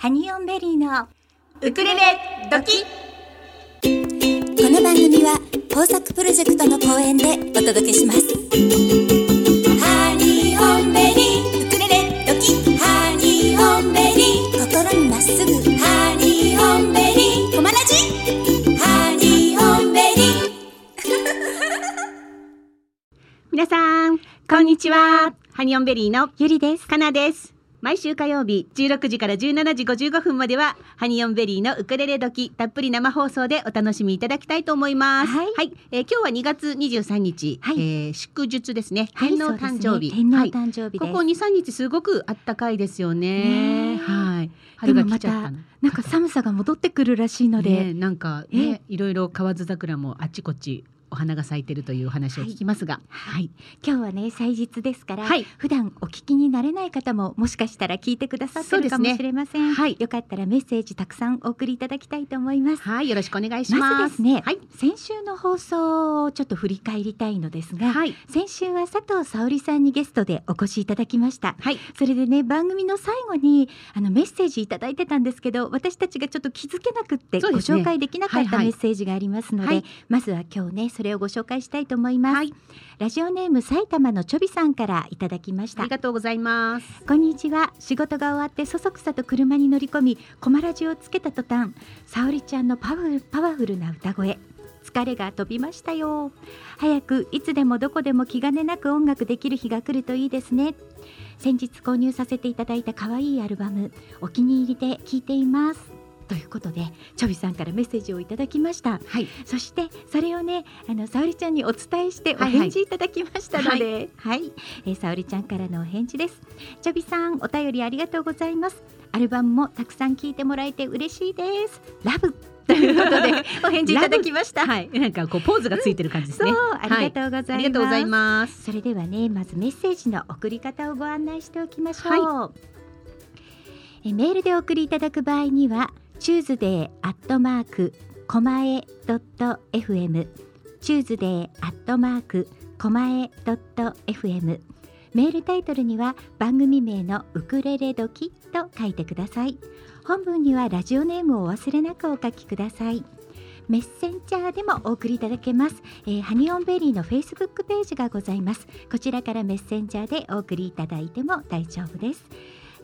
ハニオンベリーのウクレレドキ。この番組は工作プロジェクトの後援でお届けします。ハニオンベリー。ウクレレドキ。ハニオンベリー。心にまっすぐ。ハニオンベリー。コマラジハニオンベリー。皆さんこんにちは。ハニオンベリーのゆりです。かなです毎週火曜日16時から17時55分まではハニオンベリーのウクレレ時たっぷり生放送でお楽しみいただきたいと思います。はい。えー今日は2月23日、はい。えー祝日ですね。はい天皇誕生日、そうですね。天皇はい誕生日です、ここ2、3日すごくあったかいですよね。ねえ。はい。で春が来ちゃったの。なんか寒さが戻ってくるらしいので、ねえなんかえ？ね、いろいろ河津桜もあっちこっちお花が咲いてるというお話を聞きますが、はい。今日はね祭日ですから、はい。普段お聞きになれない方ももしかしたら聞いてくださってるかもしれません、はい。よかったらメッセージたくさんお送りいただきたいと思います。はい、よろしくお願いします。まずですね、はい。先週の放送をちょっと振り返りたいのですが、はい。先週は佐藤沙織さんにゲストでお越しいただきました。はい。それでね番組の最後にあのメッセージいただいてたんですけど私たちがちょっと気づけなくってご紹介できなかったはいはい。メッセージがありますので、はい。まずは今日ねそれをご紹介したいと思います、はい。ラジオネーム埼玉のちょびさんからいただきました。ありがとうございます。こんにちは。仕事が終わってそそくさと車に乗り込みコマラジをつけた途端沙織ちゃんのパワフルパワフルな歌声。疲れが飛びましたよ。早くいつでもどこでも気兼ねなく音楽できる日が来るといいですね。先日購入させていただいた可愛いアルバムお気に入りで聴いていますということでちょびさんからメッセージをいただきました。はい。そしてそれをねあの沙織ちゃんにお伝えしておはいはい。返事いただきましたので。はい、えー、沙織ちゃんからのお返事です。ちょびさんお便りありがとうございます。アルバムもたくさん聞いてもらえて嬉しいです。ラブ！ということで お返事いただきました。はい。なんかこうポーズがついてる感じですそうね。ありがとうございます、ありがとうございます。それではねまずメッセージの送り方をご案内しておきましょう、えメールでお送りいただく場合にはチューズデーアットマークコマエドット FM チューズデーアットマークコマエドット FM メールタイトルには番組名のウクレレ時と書いてください。本文にはラジオネームをお忘れなくお書きください。メッセンジャーでもお送りいただけます、えーハニオンベリーのフェイスブックページがございます。こちらからメッセンジャーでお送りいただいても大丈夫です。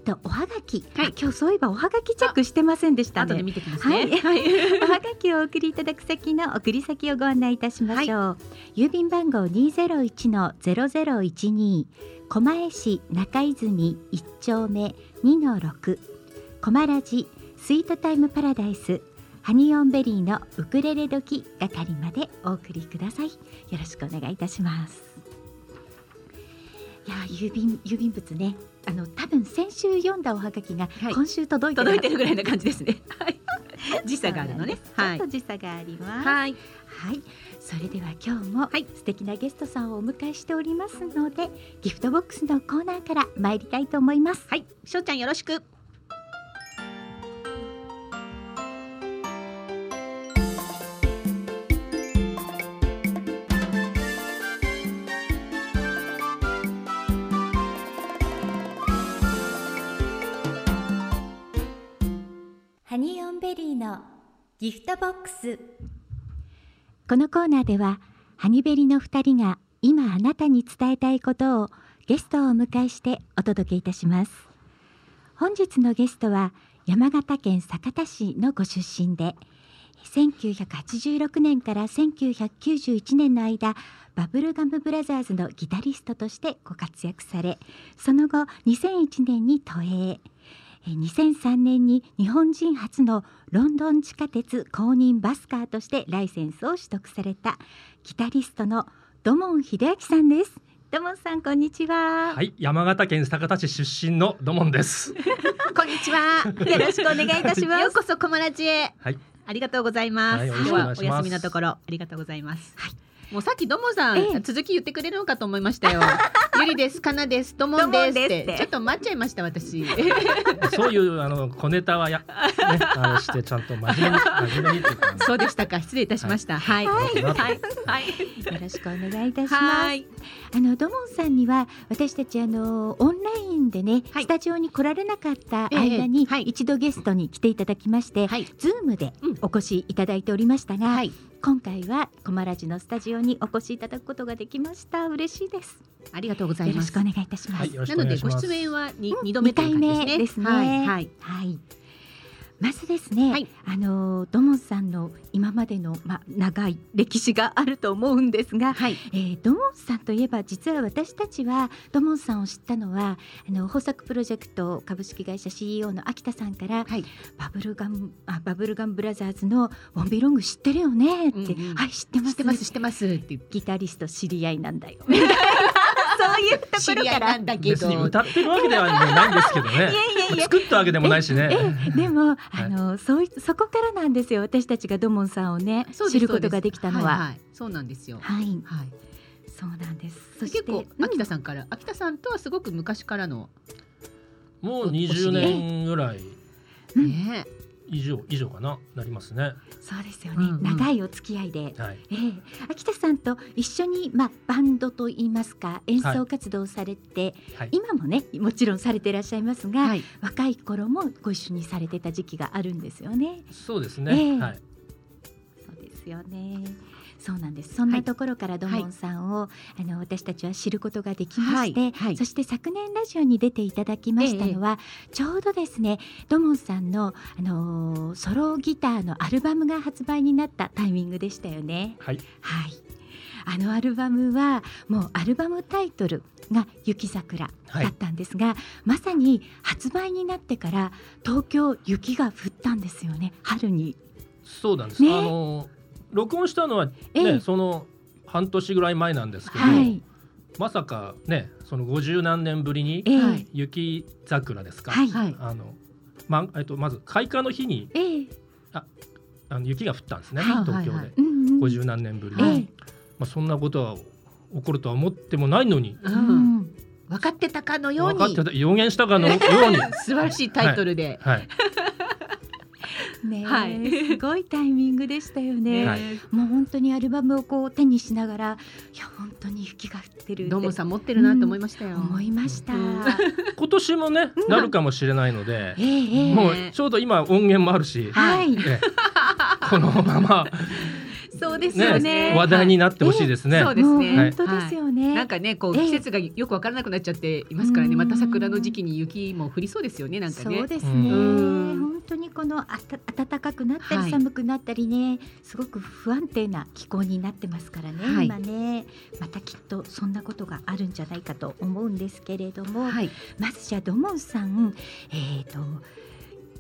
とおはがき、はい。あ今日そういえばおはがきチェックしてませんでしたね。後で見てきますはい、ね。はい、おはがきをお送りいただく先の送り先をご案内いたしましょう、郵便番号二ゼロ一のゼロゼロ一二狛江市中泉一丁目二の六コマラジスイートタイムパラダイスハニオンベリーのウクレレ時係までお送りください。よろしくお願いいたします。いや郵便郵便物ねあの多分先週読んだおはがきがはい今週届いてる届いてるぐらいな感じですね。はい。時差があるのね。はいちょっと。時差があります。はい。はい、それでは今日もはい素敵なゲストさんをお迎えしておりますので、ギフトボックスのコーナーから参りたいと思います。はい。しょうちゃんよろしく。ハニオンベリーのギフトボックス。このコーナーではハニベリの2人が今あなたに伝えたいことをゲストをお迎えしてお届けいたします。本日のゲストは山形県酒田市のご出身で1986年から1991年の間バブルガムブラザーズのギタリストとしてご活躍されその後2001年に都営2003年に日本人初のロンドン地下鉄公認バスカーとしてライセンスを取得されたギタリストの土門秀明さんです土門さんこんにちは、はい、山形県酒田市出身の土門です。こんにちは。よろしくお願いいたします ようこそコマラジへ。はい、ありがとうございます。はい今日はお休みのところありがとうございます。はいもうさっきどもさん、ええ続き言ってくれるのかと思いましたよ。ゆりです、かなです、ともんですってどもんですってちょっと待っちゃいました私。そういうあの小ネタはや、ね、あのしてちゃんと真面目に真面目にっていうか。そうでしたか。失礼いたしました。はい。はい。ははい。はい。よろしくお願いいたしますはい。あの土門さんには私たちあのオンライ身でね、はいスタジオに来られなかった間に、一度ゲストに来ていただきまして、はいズームでお越しいただいておりましたが、はい今回はコマラジのスタジオにお越しいただくことができました。嬉しいです。ありがとうございます。よろしくお願いいたします、はいなのでご出演はにうん二度目という感じですね。二回目ですね。はいはい。はい。まずですね、はい。あのドモンさんの今までのまあ長い歴史があると思うんですが、はい。えー、ドモンさんといえば実は私たちはドモンさんを知ったのはあの豊作プロジェクト株式会社 CEO の秋田さんからはい。バブルガムあバブルガムブラザーズのウォンビーロング知ってるよねって、うんうん。はい知ってます？知ってます知ってます。ってギタリスト知り合いなんだよ いうところから。なんだけど。別に歌ってるわけではないんですけどね。いやいや作ったわけでもないしね。ええでも、あのそういそこからなんですよ。私たちがドモンさんをねそうです知ることができたのは。はいい。そうなんですよ。はい、はい。そうなんです。そして結構うん秋田さんから秋田さんとはすごく昔からのもう20年ぐらい。うんね以上以上かななりますね。そうですよね、うんうん。長いお付き合いで、はい。ええ。秋田さんと一緒にまあバンドといいますか演奏活動をされて、はい。今もねもちろんされていらっしゃいますが、はい。若い頃もご一緒にされてた時期があるんですよね。そうですええ。ねはい。そうですよね。そうなんです。そんなところからドモンさんを、あの私たちは知ることができまして、はいはいそして昨年ラジオに出ていただきましたのは、ちょうどですね、ドモンさんのあのーソロギターのアルバムが発売になったタイミングでしたよね。はいはい。あのアルバムはもうアルバムタイトルが雪桜だったんですが、まさに発売になってから東京雪が降ったんですよね。春に。そうなんです、ねあの録音したのはね、え。えその半年ぐらい前なんですけど、はい。まさかねその50何年ぶりに雪桜ですか、はい。はい。あのまえっと、まず開花の日にええ。あの雪が降ったんですね、はい。東京で、はいはいうんうん。50何年ぶりに、ええ。まあ、そんなことは起こるとは思ってもないのに。ううん。ん分かってたかのように。分かってた予言したかのように、素晴らしいタイトルで、はい、ねえ、はい。すごいタイミングでしたよね。はい。もう本当にアルバムをこう手にしながら、いや本当に雪が降ってるってドモさん持ってるなと思いましたよ、思いました。うん。今年もね、なるかもしれないのでえ、えええ。もうちょうど今音源もあるし、はい、ええ。このまま、そうですよね。ね、話題になってほしいですね。そうですね。本当ですよね。なんかねこうええ。季節がよくわからなくなっちゃっていますからね、うん。また桜の時期に雪も降りそうですよねなんかね。そうですね。うん。本当にこのあた暖かくなったはい。り寒くなったりね、すごく不安定な気候になってますからね、はい。今ね。またきっとそんなことがあるんじゃないかと思うんですけれども、はい。まずじゃあドモンさん、えー、と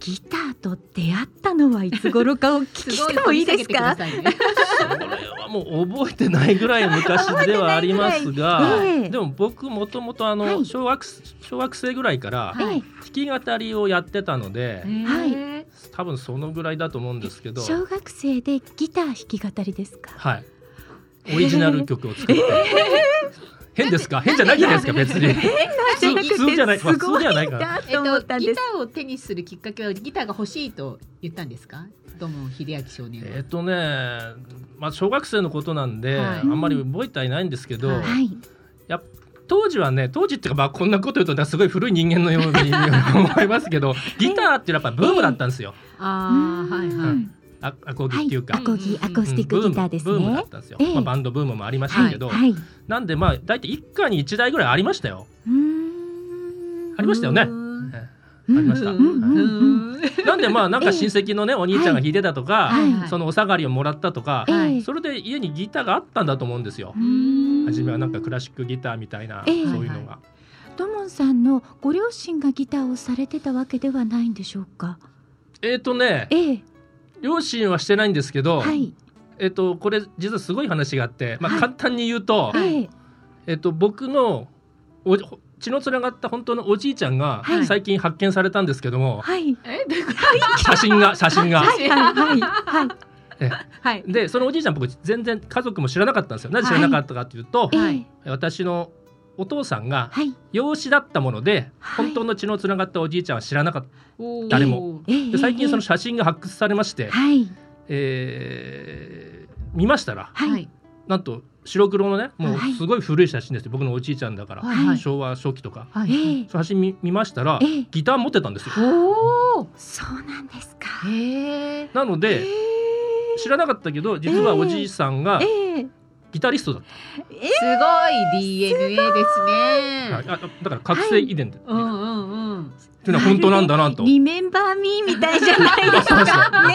ギターと出会ったのはいつ頃かお聞きしてもいいですか？掘り下げてくださいねそれはもう覚えてないぐらい昔ではありますが、覚えてない。ぐらいええでも僕もともとあの、はい。小学小学生ぐらいから弾き語りをやってたので、はい。多分そのぐらいだと思うんですけど、小学生でギター弾き語りですか？はい、オリジナル曲を作って、変ですか？変じゃないじゃないですか別に。普通普通じゃない、まあ、普通じゃないかなえっと思っと、ギタたんです。ーを手にするきっかけはギターが欲しいと言ったんですか？土門秀明少年は、えっ、とね、まあ、小学生のことなんで、はい。あんまり覚えてはいないんですけど、はい。はい、やっ当時はね当時っていうかまあこんなこと言うとすごい古い人間のように思いますけど ギターっていうのはやっぱブームだったんですよ、ああはいはい、うんあアコギっていうか、アコギアコースティックギターですブームブームだねっ。たんですよ、ええ。まあ、バンドブームもありましたけど、はい。なんでまあ大体一家に一台ぐらいありましたよ、ありましたよね。ありました、なんでまあなんか親戚のねお兄ちゃんが弾いてたとか、そのお下がりをもらったとか、ええ。それで家にギターがあったんだと思うんですよ、うん。初めはなんかクラシックギターみたいな、ええそういうのが、ドモンさんのご両親がギターをされてたわけではないんでしょうか？えっ、とねええ、両親はしてないんですけど、はい、えっと、これ実はすごい話があって、まあ、はい。簡単に言うと、ええ、えっと、僕のお血のつながった本当のおじいちゃんがはい。最近発見されたんですけども、はい、写真が写真が。はい、はい、はい、はい、えはい。でそのおじいちゃん僕全然家族も知らなかったんですよ。なぜ知らなかったかというと、えはい。え、私のお父さんがはい、養子だったもので、はい。本当の血のつながったおじいちゃんは知らなかった。おー。誰も。ええ、で最近そのえ写真が発掘されましてえ、はい、えー見ましたらはい、はい。なんと白黒のねもうはい。すごい古い写真ですよ。僕のおじいちゃんだから、はい。はい。昭和初期とか。はええ写真見見ましたら、ええギター持ってたんですよ。おお。そうなんですか。へえ。なので知らなかったけど実はおじいさんがええギタリストだっすごい DNA ですた、ね。はいあだから覚醒遺伝で、うんうんうん。っていうのは本当なんだなと。リメンバーミーみたいじゃないです そうそうか。ね。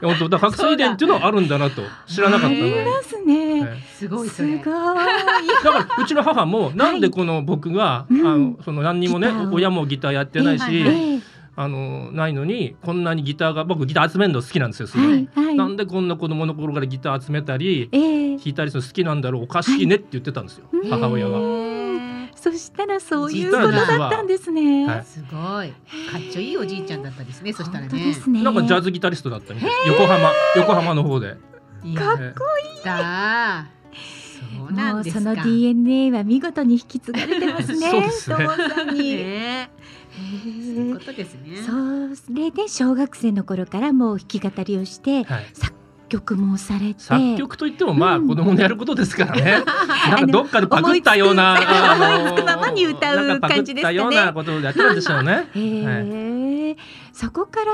本当だ覚醒遺伝っていうのはあるんだなと知らなかったので、ありますね。はいすごいそれ。すごい。だからうちの母もなんでこの僕が、うんあのその何にもね親もギターやってないし、はいはいええあのないのにこんなにギターが僕ギター集めるの好きなんですよすごい、はいはい。なんでこんな子供の頃からギター集めたりええ弾いたりするの好きなんだろうおかしいねって言ってたんですよ、うん母親が。へそしたらそういうことだったんですね。はいーすごい。かっちょいいおじいちゃんだったですね。そしたら本当でね。すね。なんかジャズギタリストだったみたい横浜横浜の方で。かっえだ。そうなもうんですか。その DNA は見事に引き継がれてますね。そうですね友さんに。ね。へそういうえことですね。それで小学生の頃からもう弾き語りをしてはい、作曲もされて作曲といってもまあうん子供のやることですからね。なんかどっかでパクったような、思いつく ままに歌うなんかパクったようなことをやってるんでしょうね。へえ、そこから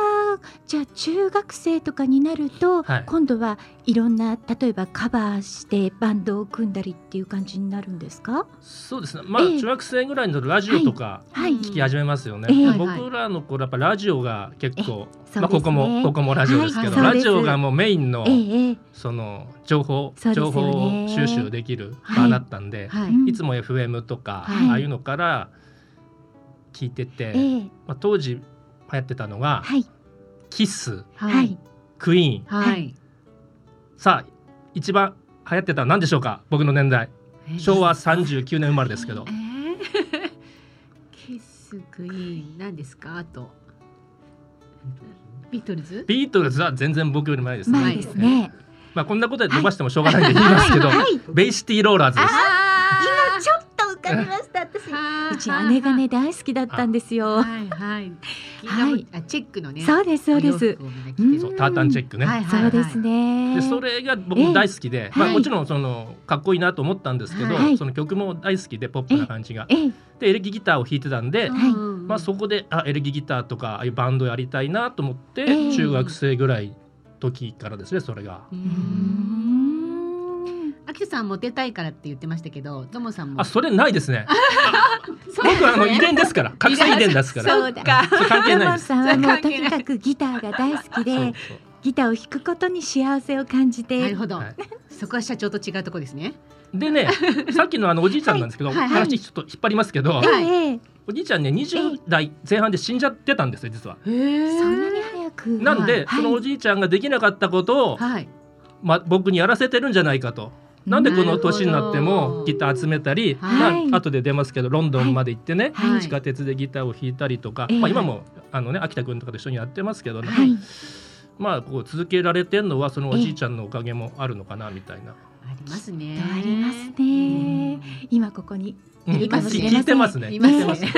じゃあ中学生とかになると、はい。今度はいろんな例えばカバーしてバンドを組んだりっていう感じになるんですか？そうですね。まあええ。中学生ぐらいのラジオとか聞き始めますよね。ええ。僕らの頃やっぱラジオが結構、ねまあここもここもラジオですけど、はいラジオがもうメインのええええ。その情報、そうですよ情ね報収集できる場だったんで、はい。つも FM とか、はい。ああいうのから聞いてて、ええ。まあ当時流行ってたのが、はい。キス、はい、クイーン、はい。さあ一番流行ってたのは何でしょうか？僕の年代。昭和39年生まれですけど。えーキスクイーンなんですか？あと。ビートルズ？ビートルズは全然僕より前ですね。前ですね。まあこんなことで伸ばしてもしょうがないんで言いますけど、はい、ベイシティローラーズです。あちょっかびました私。ーうち姉がね大好きだったんですよ。はいはいはいあチェックのねそうですそうです。そうタータンチェックね。そうですね。でそれが僕も大好きで、まあ、はいもちろんそのかっこいいなと思ったんですけど、はいその曲も大好きでポップな感じが。ええでエレキギターを弾いてたんで、まあ、そこであエレキギターとかああいうバンドやりたいなと思って、ええ中学生ぐらい時からですねそれが。うん秋田さんモテたいからって言ってましたけどともさんも？あそれない ですね。僕はあの遺伝ですから。覚醒遺伝ですから。そうか。関係ないです。さんはもうとにかくギターが大好きそうでそう。ギターを弾くことに幸せを感じなてるほど、はい。そこは社長と違うとこですね。でね さっきのあのおじいちゃんなんですけど、はい。はい話ちょっと引っ張りますけど、はい。ええおじいちゃんね20代前半で死んじゃってたんですよ実は。へえそんなに早く。なんで、はい。そのおじいちゃんができなかったことを、はい。まあ、僕にやらせてるんじゃないかと。なんでこの年になってもど。ギター集めたり、はい。まあ後で出ますけどロンドンまで行ってね、はい。地下鉄でギターを弾いたりとか、ええ。まあ、今もあの、ね、秋田君とかと一緒にやってますけど、ね。はい。まあ、こう続けられてるのはそのおじいちゃんのおかげもあるのかなみたいな。ありますね。ありますね。今ここにうん。いるかもしれません。聞いてますね。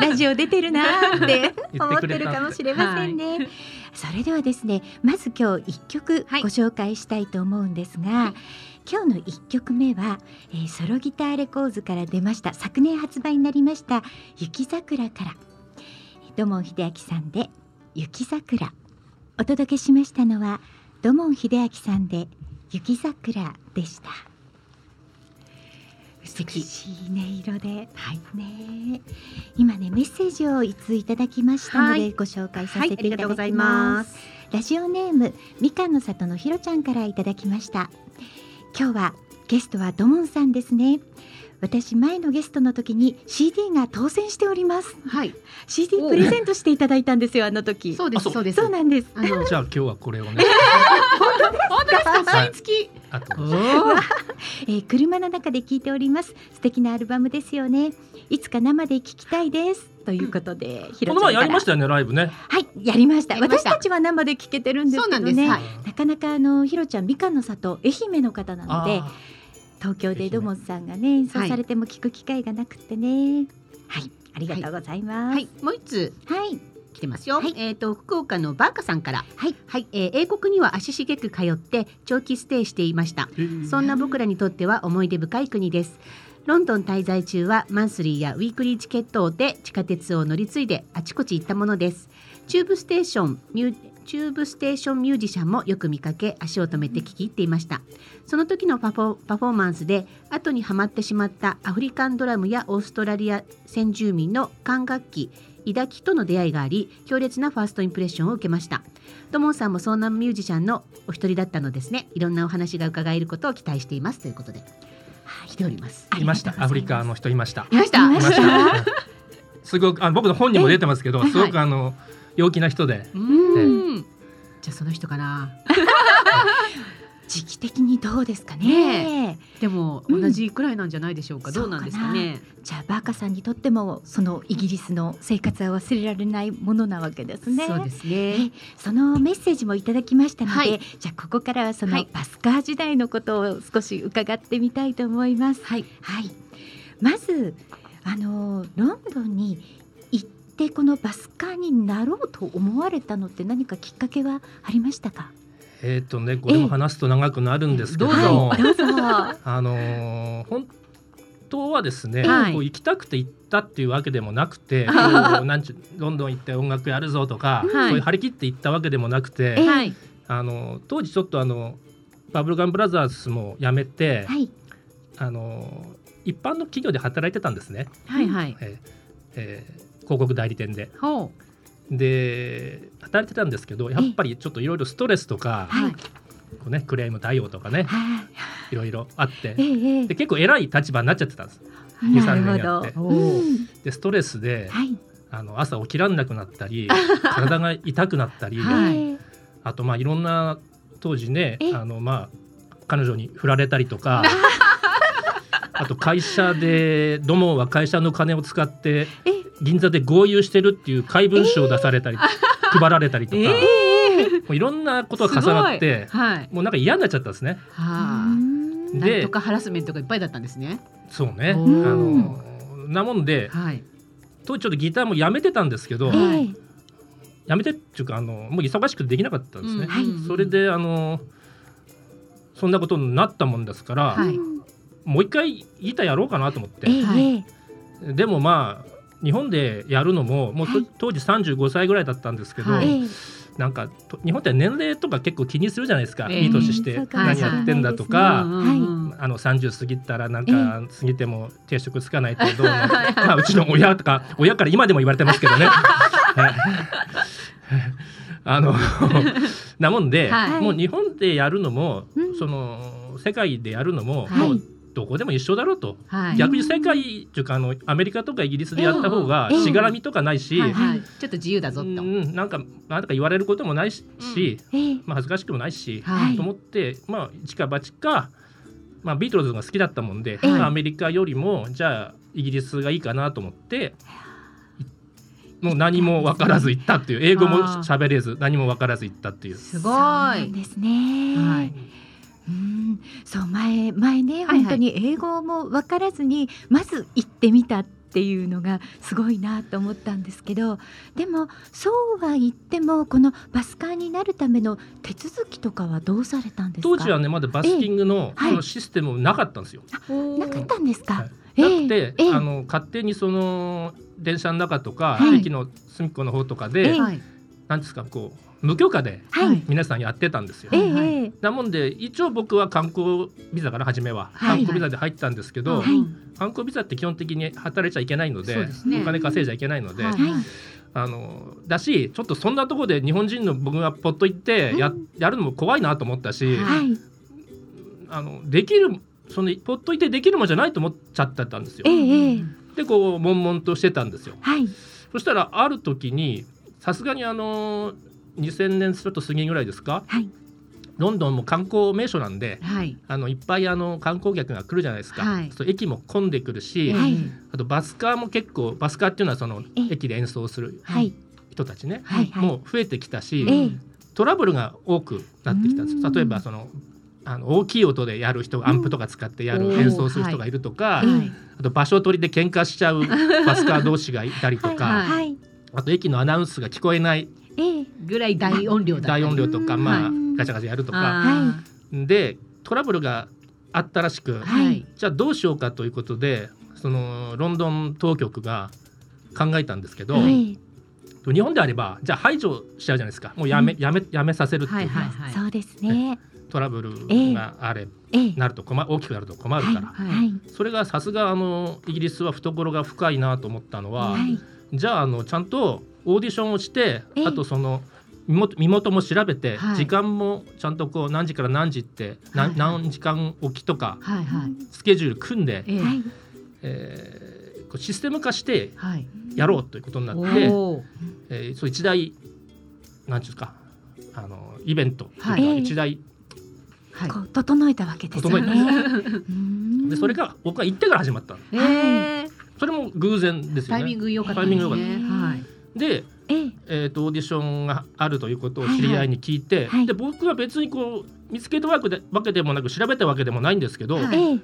ラジオ出てるなーって言思ってるかもしれませんね。それではですねまず今日一曲はい。ご紹介したいと思うんですが、今日の一曲目は、えーソロギターレコーズから出ました昨年発売になりました雪桜から。土門秀明さんで雪桜。お届けしましたのは土門秀明さんで雪桜でした。素敵美しい音色で、はい。ね、今ねメッセージをいついただきましたので、はい。ご紹介さはいせていただきありがとうございま。ます。すラジオネームみかんの里のひろちゃんからいただきました。今日はゲストはドモンさんですね。私前のゲストの時に CD が当選しております。はい、CD プレゼントしていただいたんですよあの時。そうですそうですそうなんです。あのじゃあ今日はこれをね。本当ですか？サイン付き、あと えー車の中で聞いております。素敵なアルバムですよね。いつか生で聞きたいです。ということで、この前やりまししたよねライブね。はい、やりました。やりました。私たちは生で聞けてるんですそうなけどね。なかなかあのひろちゃんみかんの里愛媛の方なのであ東京でドモンさんがね演奏されても聞く機会がなくてね。はい、ありがとうございます。はい。もう一つ。はい、来てますよ。はい。えっ、と福岡のバーカさんから、はい。はい、えー英国には足しげく通って長期ステイしていました。そんな僕らにとっては思い出深い国です。ロンドン滞在中はマンスリーやウィークリーチケットで地下鉄を乗り継いであちこち行ったものです。チューブステーションミュチューブステーションミュージシャンもよく見かけ足を止めて聞き入っていました。その時のパフォーマンスで後にはまってしまったアフリカンドラムやオーストラリア先住民の管楽器イダキとの出会いがあり強烈なファーストインプレッションを受けました。ドモンさんもそんなミュージシャンのお一人だったのですね。いろんなお話が伺えることを期待しています。ということで、来ております。いました。アフリカの人いました。いました？いました。いましたすごくあの僕の本にも出てますけどえすごくあの陽気な人で。うーんじゃあその人かな 時期的にどうですかね。ねでもうん。同じくらいなんじゃないでしょうか、どうなんですかね。じゃあバーカさんにとってもそのイギリスの生活は忘れられないものなわけですね。そうですえねそのメッセージもいただきましたので、はい。じゃあここからはそはい。のバスカー時代のことを少し伺ってみたいと思います。はい。はい、まずあのロンドンに行ってこのバスカーになろうと思われたのって何かきっかけはありましたか？えっ、とねこれも話すと長くなるんですけれどええも、はい、どうぞ。あのー本当はですね、はい。こう行きたくて行ったっていうわけでもなくて、こうなんちゅロンドン行って音楽やるぞとか、はい。そういう張り切って行ったわけでもなくて、ええはい。あの当時ちょっとあのバブルガンブラザーズも辞めて、はい、あの一般の企業で働いてたんですね、はいはい。えーえー広告代理店で。ほで働いてたんですけどやっぱりちょっといろいろストレスとか、うはい。こうね、クレーム対応とかねはい。ろいろあってい、ええで結構偉い立場になっちゃってたんです。ええ2 3なる年やでストレスではい、あの朝起きらんなくなったり 体が痛くなったり、はい。ええあとまあいろんな当時ねえあのまあ彼女に振られたりとか あと会社で土門は会社の金を使ってえ銀座で豪遊してるっていう怪文書を出されたり、配られたりとか、えもういろんなことが重なってはい。もうなんか嫌になっちゃったんですね。うはあ。でとかハラスメントがいっぱいだったんですね。そうね。あのなもんではい。当時ちょっとギターもやめてたんですけど、はい。ええやめてっていうかあのもう忙しくてできなかったんですね。はい。それであのそんなことになったもんですから、はい。うんもう一回ギターやろうかなと思って、ええはいええ。でもまあ日本でやるのももうと、はい。当時35歳ぐらいだったんですけど、はい。ええなんかと日本って年齢とか結構気にするじゃないですか、ええ。いい年して何やってんだとか、うんはい。うんあの30過ぎたらなんか過ぎても定職つかないってどうのはい まあうちの親とか親から今でも言われてますけどね。は い あのなもんで、はい。もう日本でやるのも、うん。その世界でやるのも、はい。もうどこでも一緒だろうと、はい。逆に世界っていうかあのアメリカとかイギリスでやった方がええしがらみとかないし、はいはい。ちょっと自由だぞと。うんなんかなんとか言われることもないし、ええ。まあ、恥ずかしくもないし、はい。と思ってまあ一か八か、まあ、ビートルズが好きだったもんで、ええ。まあアメリカよりもじゃあイギリスがいいかなと思ってもう何も分からず行ったっていう。英語も喋れず何も分からず行ったっていう。すごそうなんいですね。はいうん、そう前前ね、はいはい。本当に英語も分からずにまず行ってみたっていうのがすごいなと思ったんですけどでもそうは言ってもこのバスカーになるための手続きとかはどうされたんですか？当時はねまだバスキングのはい。そのシステムもなかったんですよ。なかったんですか、はい。えなくて、ええ。あの勝手にその電車の中とか、はい。駅の隅っこの方とかで、ええ。はいなんですかこう無許可ではい、はい皆さんやってたんですよ。ええはい。ええ。なもんで一応僕は観光ビザから初めは、はい。観光ビザで入ったんですけど、はい。観光ビザって基本的に働いちゃいけないのでね。お金稼いじゃいけないので、はい。はい。あのだしちょっとそんなところで日本人の僕がポッと行ってや,、やるのも怖いなと思ったし、ははい。あのできるそのポッといてできるもんじゃないと思っちゃってたんですよ。でこう悶々としてたんですよ。はい。そしたらある時にさすがにあの2000年ちょっと過ぎぐらいですか？はい。ロンドンも観光名所なんではい。あのいっぱいあの観光客が来るじゃないですか、はい。駅も混んでくるし、はい。あとバスカーも結構バスカーっていうのはそのえ駅で演奏するはい。人たちね、はいはい。もう増えてきたし、ええ。トラブルが多くなってきたんですうん。例えばそのあの大きい音でやる人アンプとか使ってやる、うん演奏する人がい。るとか、あと場所取りで喧嘩しちゃうバスカー同士がいたりとか、あと駅のアナウンスが聞こえないええぐらい大音量だった大音量とか、うんまあはい。ガチャガチャやるとか。あでトラブルがあったらしく、ーはい。はいじゃあどうしようかということでそのロンドン当局が考えたんですけど、ええ日本であればじゃあ排除しちゃうじゃないですか。もうやめ、やめやめさせるっていう、は。いはいはい。そうですね。トラブルがあれ、ええ。なると困大きくなると困るから、はい。はい。それがさすがあのイギリスは懐が深いなと思ったのは、はい。じゃああのちゃんとオーディションをしてええ。あとその身元も調べて、はい。時間もちゃんとこう何時から何時って、なはい。はい何時間おきとかはいはい。スケジュール組んで、ええ。はい。えーこうシステム化してはい。やろうということになって、おー。えーそう一大なんていうんですかあのイベントというかはい。一大、はい。こう整えたわけですよ整えね。うん。でそれが僕が行ってから始まったの。えーそれも偶然ですよね。タイミング良かったタイミング良かった。はいで、ええ。えー、とオーディションがあるということを知り合いに聞いて、はい。で僕は別にこう見つけたわけでわけでもなく調べたわけでもないんですけど、はい。ええ。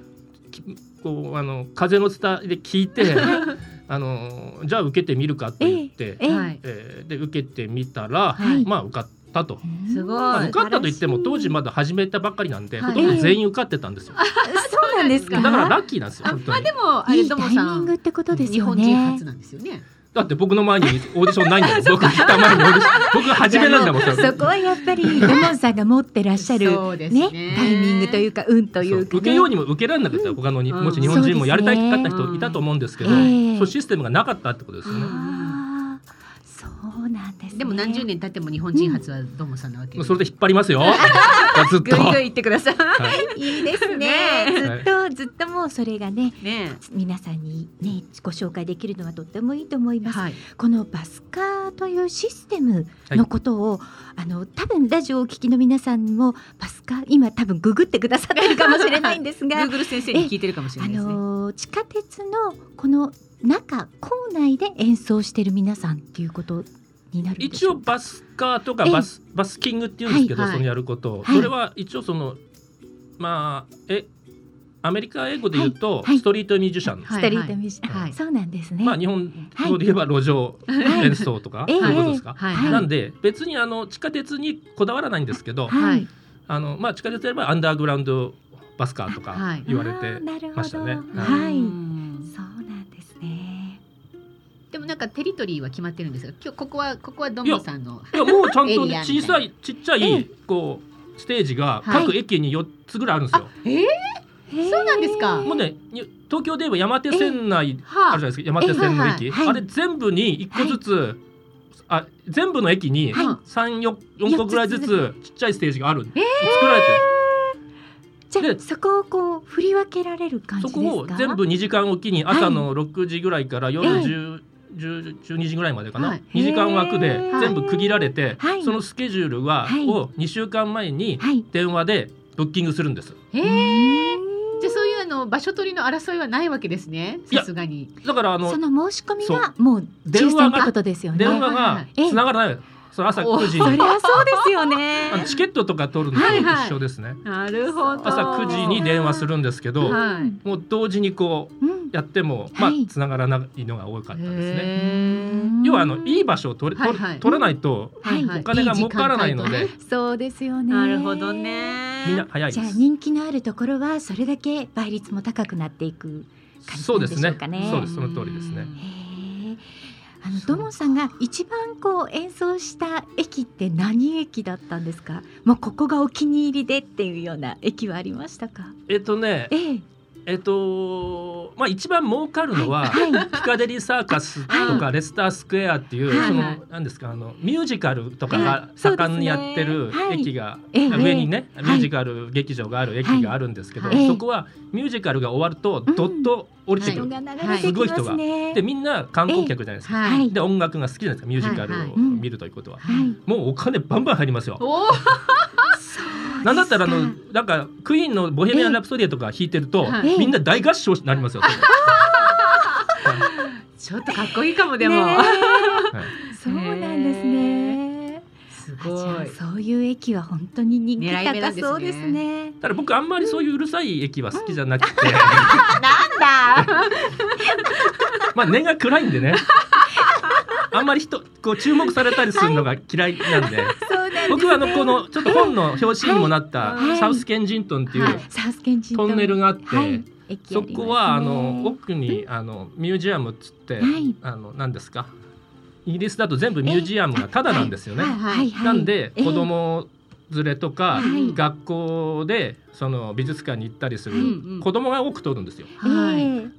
きこうあの風の伝いで聞いて あのじゃあ受けてみるかって言って、ええ。はい。えーで受けてみたら、はい。まあ受かったと。すごい。受かったと言っても当時まだ始めたばっかりなんで、はい。ほとんど全員受かってたんですよ。そうなんですか。だからラッキーなんですよあ本当に。まあで。もあいいタイれともさんミングってことです日よね。本人初なんですよねだって僕の前にオーディションないんだもん。僕来た前にオーディション僕が初めなんだもん。そこはやっぱりレモンさんが持ってらっしゃるそうですねねタイミングというか運というか、ね、受けようにも受けられなかったら他のに、うんもし日本人もやりたいかった人いたと思うんですけど、うんええそうシステムがなかったってことですよね。そうなんですね。でも何十年経っても日本人初はどもさんなわけそれで引っ張りますよ。ずっと。ぐいぐい言ってくださいはいいいですね。ねずっとずっともうそれがねね皆さんにねご紹介できるのはとってもいいと思います。はいこのバスカーというシステムのことを、あの多分ラジオをお聞きの皆さんもバスカー今多分ググってくださってるかもしれないんですが、Google 先生に聞いてるかもしれあないですね。の地下鉄のこの中構内で演奏してる皆さんっていうことになるんでし一応。バスカーとかええ。バスバスキングって言うんですけど、はい。そのやること。を、はい。それは一応そのまあえアメリカ英語で言うと、はいはい。ストリートミュージシャン、はいストリートミュージシャン、はい。そうなんですね。まあ日本語で言えば路上はい。演奏とか、ええ。そういうことですか？なんで別にあの地下鉄にこだわらないんですけど、あのまあ地下鉄であればアンダーグラウンドバスカーとかはい。言われてましたね。はい。うんそうなんですね。でもなんかテリトリーは決まってるんですよ今日ここはここはドさんのいやもうちゃんと小さいちっちゃええ。いこうステージがはい。各駅に4つぐらいあるんですよ。そうなんですか。もうねに東京で言えば山手線内はあ。るじゃないですか。山手線の駅、えはいあれ全部に1個ずつ、あ全部の駅にはい。三四四個ぐらいずつちっちゃいステージがある、えー。作られて。じゃあでそこをこう振り分けられる感じそですか？こを全部2時間おきにはい。朝の6時ぐらいから夜ええ。10 10 12時ぐらいまでかな、はい。2時間枠で全部区切られて、はい。そのスケジュールは、はい。を2週間前にはい。電話でブッキングするんです。えうーの場所取りの争いはないわけですね。さすがに。だからあのその申し込みがもう抽選ってことですよね。電話がはいはいええつながらないその朝9時に。そりゃそうですよね。チケットとか取るのと一緒ですね、なるほど。朝9時に電話するんですけど、はい。もう同時にこううん。やっても、まあはい。つながらないのが多かったですね。要はあのいい場所を取れ、取はいはい。取らないとはいはい。お金が儲からないので。そうですよね。なるほど。ね。みんな早いじゃあ。人気のあるところはそれだけ倍率も高くなっていく感じそうですねなんでしょうかね。そうですその通りですね。あのそう土門さんが一番こう演奏した駅って何駅だったんですか？もうここがお気に入りでっていうような駅はありましたか？えっとねええ。えっとまあ一番儲かるのは、はいはい。ピカデリーサーカスとかレスタースクエアっていう、はい。そのなんですかあのミュージカルとかが盛んにやってるはい。駅が、ええ上にね、ええミュージカル劇場がある駅があるんですけど、はい。そこはミュージカルが終わるとうん。どっと降りてくる、人が流れてきますね。でみんな観光客じゃないですか、はい。で音楽が好きじゃないですかミュージカルはい。はい。を見るということは、はい。もうお金バンバン入りますよ。おなんだったらあのなんかクイーンの「ボヘミアン・ラプソディア」とか弾いてると、みんな大合唱になりますよ。ちょっとかっこいいかもでも、はい。そうなんですね。すごい。あそういう駅は本当に人気狙い目なんですね。高そうですね。ただ僕あんまりそういううるさい駅は好きじゃなくて、なんだ。まあ根が暗いんでね。あんまり人こう注目されたりするのが嫌いなんで、僕はあのこのちょっと本の表紙にもなったはい。サウスケンジントンっていうトン。ネルがあって、はい。駅そこはあの奥にあのミュージアムっつって、はい。あの何ですか？イギリスだと全部ミュージアムがタダなんですよね。なんでええ。子供連れとか、はい。学校でその美術館に行ったりする子供が多く通るんですよ。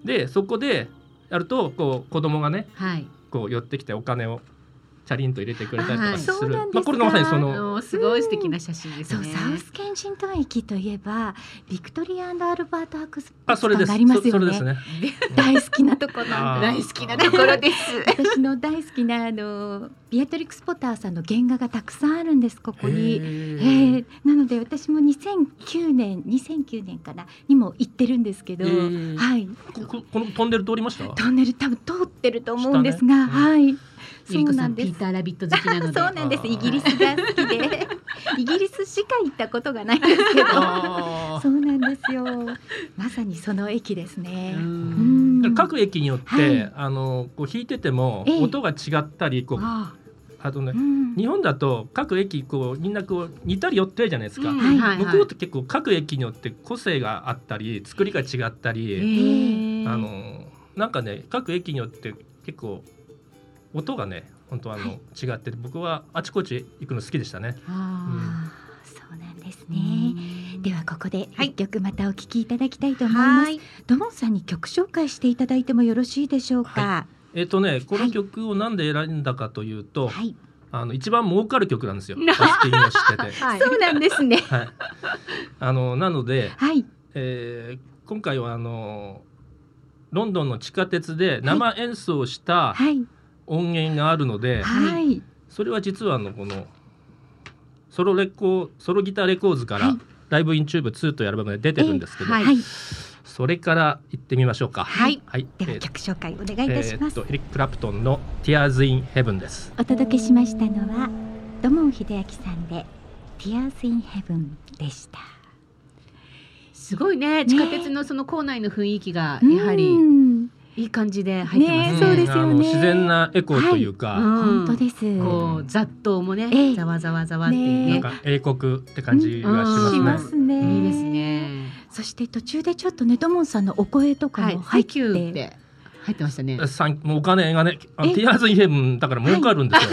でそこでやるとこう子供がねはい。こう寄ってきてお金をチャリンと入れてくれたりとかすはい。そうなんですかる、まあこれがまさにそあののすごい素敵な写真ですそうねサウスケンジントン駅といえばビクトリアアルバート博物あそれです館がありますよね。そそれですね。大好きなとこなんあー。で大好きなところです。私の大好きなあのビアトリックス・ポッターさんの原画がたくさんあるんですここに。えへー。ー。なので私も2009年2009年かなにも行ってるんですけど、えー。はい。こここのトンネル通りました？トンネル多分通ってると思うんですが、下ね。はいゆりこさそうなんんです。ピーターラビット好きなのでそうなんです。イギリスが好きで。イギリスしか行ったことがないんですけど。あそうなんですよ。まさにその駅ですね。各駅によって、はい。あのこう弾いててもええ。音が違ったりこうああとねうん。日本だと各駅こうみんなこう似たり寄ってるじゃないですか、うん。はいはい向こうって結構各駅によって個性があったり作りが違ったへり、ーあのなんかね各駅によって結構音がね本当あの、はい。違ってて僕はあちこち行くの好きでしたね。ああーそうなんですーね。うん。ではここではい。一曲またお聴きいただきたいと思います、はい。ドモンさんに曲紹介していただいてもよろしいでしょうか？えっ、とねこの曲をなんで選んだかというと、はい、あの一番儲かる曲なんですよ。バスキンをしてて。はい。そうなんですね。はい。あのなので、はい。えー今回はあのロンドンの地下鉄で生演奏したはい音源があるので、はい。それは実はあのこのソロレコソロギターレコーズから、はい。 Live in Tube 2というアルバムで出てるんですけど、はいはい。それから行ってみましょうか。はい。はい。ではえー曲紹介お願いいたします、えーエリック・クラプトンの Tears in Heaven です。お届けしましたのは土門秀明さんで Tears in Heaven でした。すごいね。地下鉄のその構内の雰囲気がやはうり。んいい感じで入ってますね。ねそうですよね。あの自然なエコーというか、うん本当です、こう雑踏もね、ええ。ざわざわざわっていうね。ねなんか英国って感じがしますね。しますね。いいですね。そして途中でちょっとね土門さんのお声とかはいも入って、サンキューって入ってましたね。さんもうお金がね、あえ Tears in Heaven だから儲かるんですよ。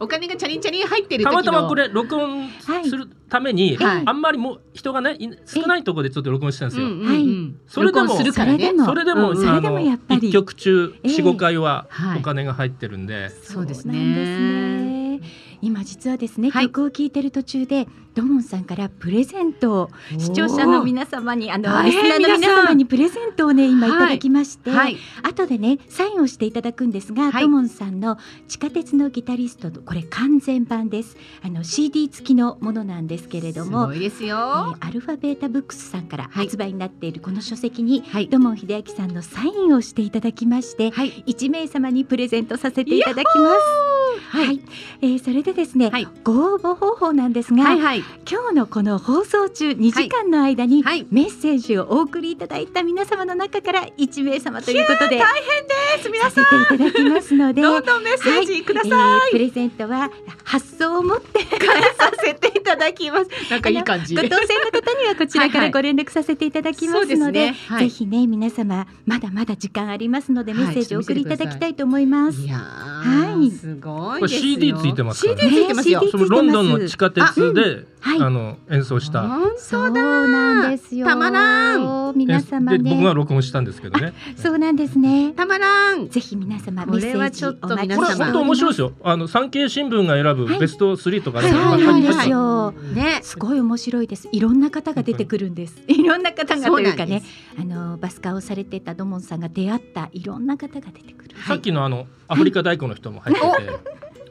お金がチャリンチャリン入ってるた時のまたまこれ録音するために、はい。あんまりもう人がねい少ないところでちょっと録音してるんですよ。うんうんうん。はい。それでも録音するからね。それでもそれでも、うんそれでもやっぱり。一曲中ええ四五回ははい。お金が入ってるんで、そうですそうですねね今実はですね、はい。曲を聴いてる途中で土門さんからプレゼントを視聴者の皆様にあのリスナーの皆様にプレゼントをね今いただきまして、はい。後でねサインをしていただくんですが、はい。土門さんの地下鉄のギタリストとこれ完全版です。あの CD 付きのものなんですけれどすもごいですえよーアルファベータブックスさんからはい。発売になっているこの書籍に、はい。土門秀明さんのサインをしていただきまして、はい。1名様にプレゼントさせていただきます。はい、えーそれでですね、はい。ご応募方法なんですが、はいはい。今日のこの放送中2時間の間にはい。メッセージをお送りいただいた皆様の中から1名様ということで大変です。皆させていただきますので、どんどんメッセージください、えープレゼントは発送をもって返させていただきます。なんかいい感じ。ご当選の方にはこちらかはいはい。らご連絡させていただきますすので、ね。はい。ぜひね皆様まだまだ時間ありますのではいメッセージをお送りいただきたいと思います。いやはい。ーすごいですよ。CD ついてますからね CD ついてますよねそのロンドンの地下鉄であ、はいの演奏した本そう当だなんですよ。たまら皆様で僕がね。録音したんですけどね。そうなんですね。たまらんぜひ皆様これメッセージはちょっとこれ本当面白いですよ。よ。あの産経新聞が選ぶはいベスト3とかね、そうまあなんですよ。ねすごい面白いです。いろんな方が出てくるんです。いろんな方がというかねあのバスカーをされてたドモンさんが出会ったいろんな方が出てくる。さっきのあのアフリカ大根の人も入ってて、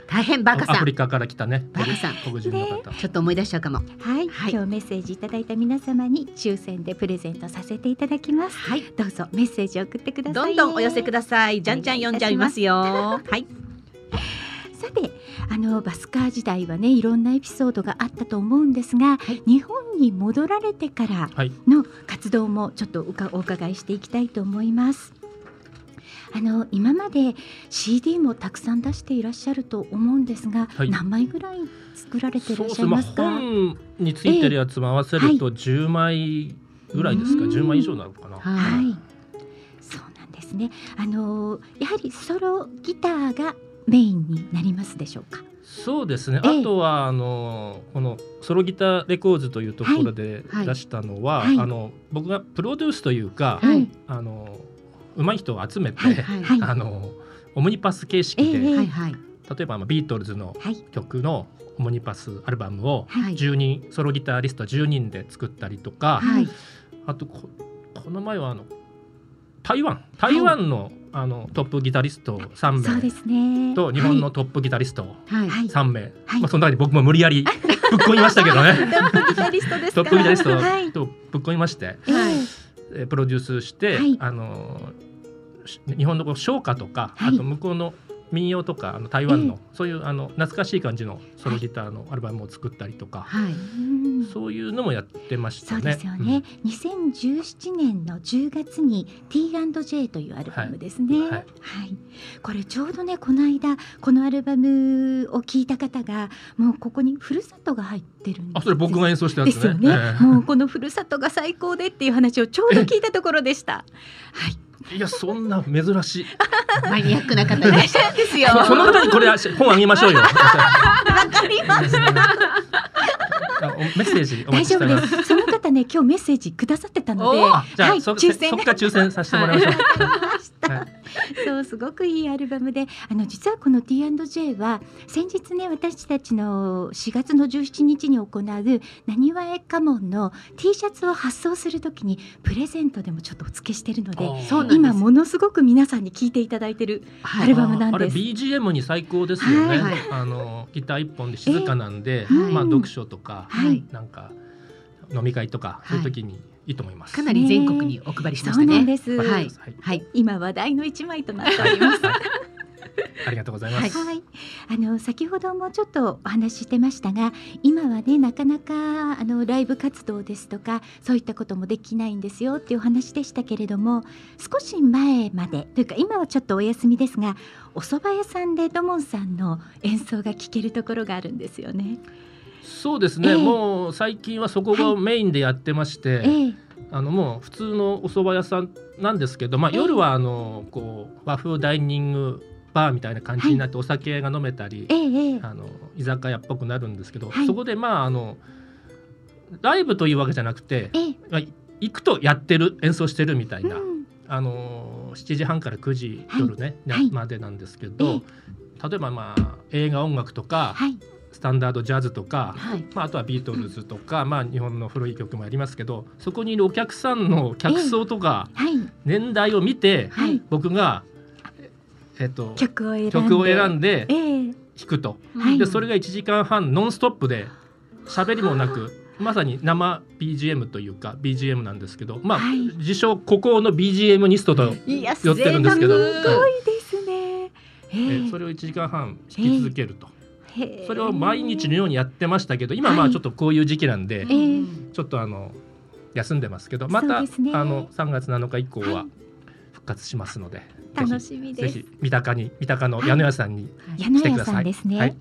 大変バカさん。アフリカから来たね、バカさん。黒人の方。ちょっと思い出しちゃうかも。はい、はい。今日メッセージいただいた皆様に抽選でプレゼントさせていただきます。はい。どうぞメッセージを送ってくださどい、んどんお寄せください。じゃんじゃん読んじゃいますよ。はい。さてあのバスカー時代はねいろんなエピソードがあったと思うんですが、はい。日本に戻られてからはい。の活動もちょっとおかお伺いしていきたいと思います。あの今まで CD もたくさん出していらっしゃると思うんですが、はい。何枚ぐらい作られていらっしゃそうです。ね、まあ。本についてるやつも合わせると10枚ぐらいですか、うん。10枚以上なのかな？ははい、そうなんですね。あのやはりソロギターがメインになりますでしょうか？そうですね、ええ。あとはあのこのソロギターレコーズというところではい。出したのは、はい。あの僕がプロデュースというか、はい。あの上手い人を集めて、はいはい。はい。あのオムニパス形式で、ええはいはい。例えばまあビートルズのはい。曲のオムニパスアルバムをはい。10人ソロギタリスト10人で作ったりとか、はい。あとここの前はあの台湾。台湾の,、あのトップギタリスト3そうで名すね。と日本のトップギタリストはい。はい。3名、はい。まあ、その中に僕も無理やり ぶっ込みましたけどね。トップギタリストですか。トップギタリストはい。とぶっ込みまして、ええはい。えープロデュースして、はい。あのし日本のこう唱歌とか、はい。あと向こうの民謡とかあの台湾の、そういうあの懐かしい感じのソロギターのアルバムを作ったりとか、はい。うん。そういうのもやってましたそうね。ですよね、2017年の10月に T&J というアルバムですね。はい。はい、これちょうどねこの間このアルバムを聞いた方がもうここにふるさとが入ってるんですあそれ僕が演奏したやつですよね、ええ。もうこのふるさとが最高でっていう話をちょうど聞いたところでした。はい。いやそんな珍しい。マニアックな方いらっしゃるんですよ その方にこれ本あげましょうよ。わかりました。あおメッセージお大丈夫。ですす。その方ね今日メッセージくださってたので、おあじゃあ、はいそ抽選そっから抽選させてもらいました。はいそうすごくいいアルバムであの実はこの T&J は先日ね私たちの4月の17日に行うなにわえ家紋の T シャツを発送するときにプレゼントでもちょっとお付けしてるので今ものすごく皆さんに聞いていただいてるはい。アルバムなんあれです BGM に最高ですよね。はいあのギター一本で静かなんで、まあ読書とか、はい。なんか飲み会とか、はい。そういう時にいいと思います。かなり全国にお配りしまそうしたね。なんです、はい。はい。はい。今話題の一枚となっております ありがとうございます。はい、あの先ほどもちょっとお話ししてましたが今はねなかなかあのライブ活動ですとかそういったこともできないんですよっていうお話でしたけれども少し前までというか今はちょっとお休みですがお蕎麦屋さんで土門さんの演奏が聴けるところがあるんですよね。そうですね、ええ。もう最近はそこがメインでやってまして、ええ。あのもう普通のお蕎麦屋さんなんですけど、まあ、ええ。夜はあのこう和風ダイニングバーみたいな感じになってお酒が飲めたり、あの居酒屋っぽくなるんですけど、はい。そこでまああのライブというわけじゃなくて、行くとやってる演奏してるみたいな、うん。あの7時半から9時はい。夜ね、はい。までなんですけど、え例えばまあ映画音楽とか、はい。スタンダードジャズとか、はい。まあ、あとはビートルズとか、まあ、日本の古い曲もありますけどそこにいるお客さんの客層とかはい。年代を見て、はい。僕が、えっと、曲を選んで。曲を選んでええ。弾くと。はい。でそれが1時間半ノンストップで喋りもなくまさに生 BGM というか BGM なんですけどまあ、はい。自称孤高の BGM ニストと、いや寄ってるんですけどすごいですね。ええ。えそれを1時間半弾き続けると、それを毎日のようにやってましたけど今はまあちょっとこういう時期なんで、ええ。ちょっとあの休んでますけどまた、ね。あの3月7日以降ははい。復活しますので、楽しみです。ぜひ三鷹に三鷹の矢野屋さんに矢野屋来てください。さんですね。はい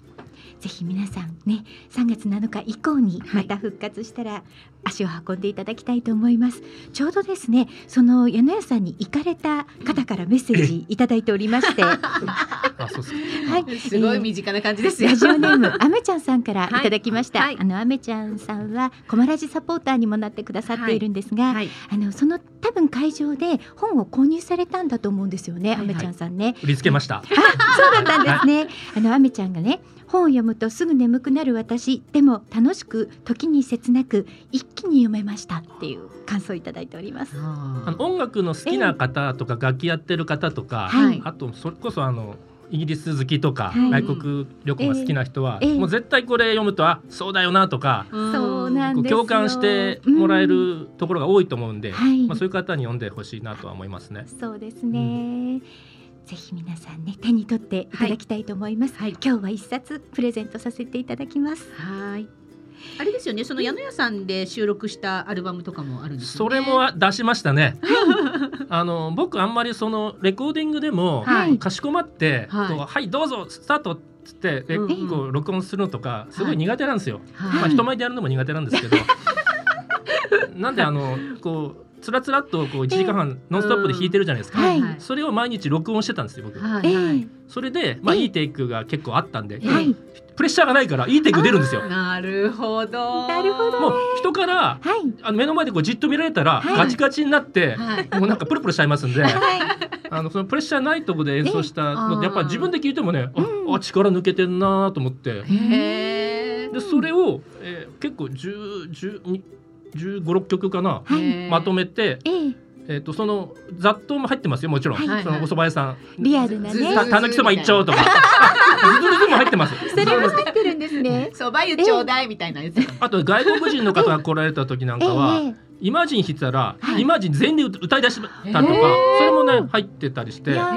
ぜひ皆さんね、3月7日以降にはい。また復活したら足を運んでいただきたいと思います。ちょうどですね、その矢野屋さんに行かれた方からメッセージ いただいておりまして、はい、すごい身近な感じですよ。ラジオネームあめちゃんさんからい。ただきました。はい。はいあのあめちゃんさんはコマラジサポーターにもなってくださっているんですが、はい。あのその多分会場で本を購入されたんだと思うんですよね、はいはい。あめちゃんさんね。売りつけました。そうだったんですね。あのあめちゃんがね本を読むとすぐ眠くなる私でも楽しく時に切なく一気に読めましたっていう感想をいただいております。あの音楽の好きな方とか楽器やってる方とか、はいあとそれこそあのイギリス好きとか、はい外国旅行が好きな人は、ええ。もう絶対これ読むとあそうだよなとか、そうなんこうですよ。共感してもらえるところが多いと思うんで、はい。まあそういう方に読んでほしいなとは思いますね。そうですね。ぜひ皆さんね手に取っていただきたいと思います。はい。今日は一冊プレゼントさせていただきます。はい。あれですよねその矢野屋さんで収録したアルバムとかもあるんですよね。それも出しましたね。あの僕あんまりそのレコーディングでもはい。かしこまって、はい。はいどうぞスタートっつってえうんうん。こう録音するのとかすごい苦手なんですよ。はい。まあ人前でやるのも苦手なんですけど、なんであのこうつらつらっとこう1時間半ノンストップで弾いてるじゃないですか。はい。それを毎日録音してたんですよ僕。えはい。はい。えそれでまあえ？えいいテイクが結構あったんで、はい。プレッシャーがないからいいテイク出るんですよ。なるほど。なるほどもう人からはい。あの目の前でこうじっと見られたらはい。ガチガチになって、はい。もうなんかプルプルしちゃいますんで。はい。あのそのプレッシャーないとこで演奏したのえやっぱり自分で聞いてもね、あうん。あ力抜けてんなと思って。へでそれを、えー結構1 5 6曲かな、はい。まとめて、ええ。えー、とその雑踏も入ってますよもちろん、はい。そのお蕎麦屋さん。リアルなね。ずずたたぬきそば一丁とか。あズルズルも入ってます。それも入ってるんですね。そば湯ちょうだいみたいなやつ。あと外国人の方が来られた時なんかは、ええイマジン弾いてたら、はい。イマジン全員で歌い出したとか、えーそれもね入ってたりして、ま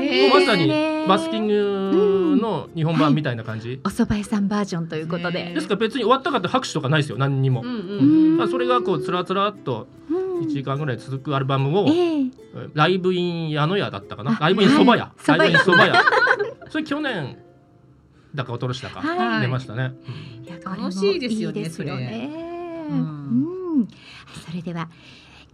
さにねバスキングの日本版みたいな感じ、お蕎麦屋さんバージョンということで。ねですから別に終わったかって拍手とかないですよ何にも、うんうそれがこうつらつらっとうん。1時間ぐらい続くアルバムを、ええ。ライブイン矢野屋だったかな？あライブインそば屋、はい。ライブインそば屋。それ去年だかおととしだか、はい。出ましたね、いや楽しいですよねいいですよね。ううん。ん。それでは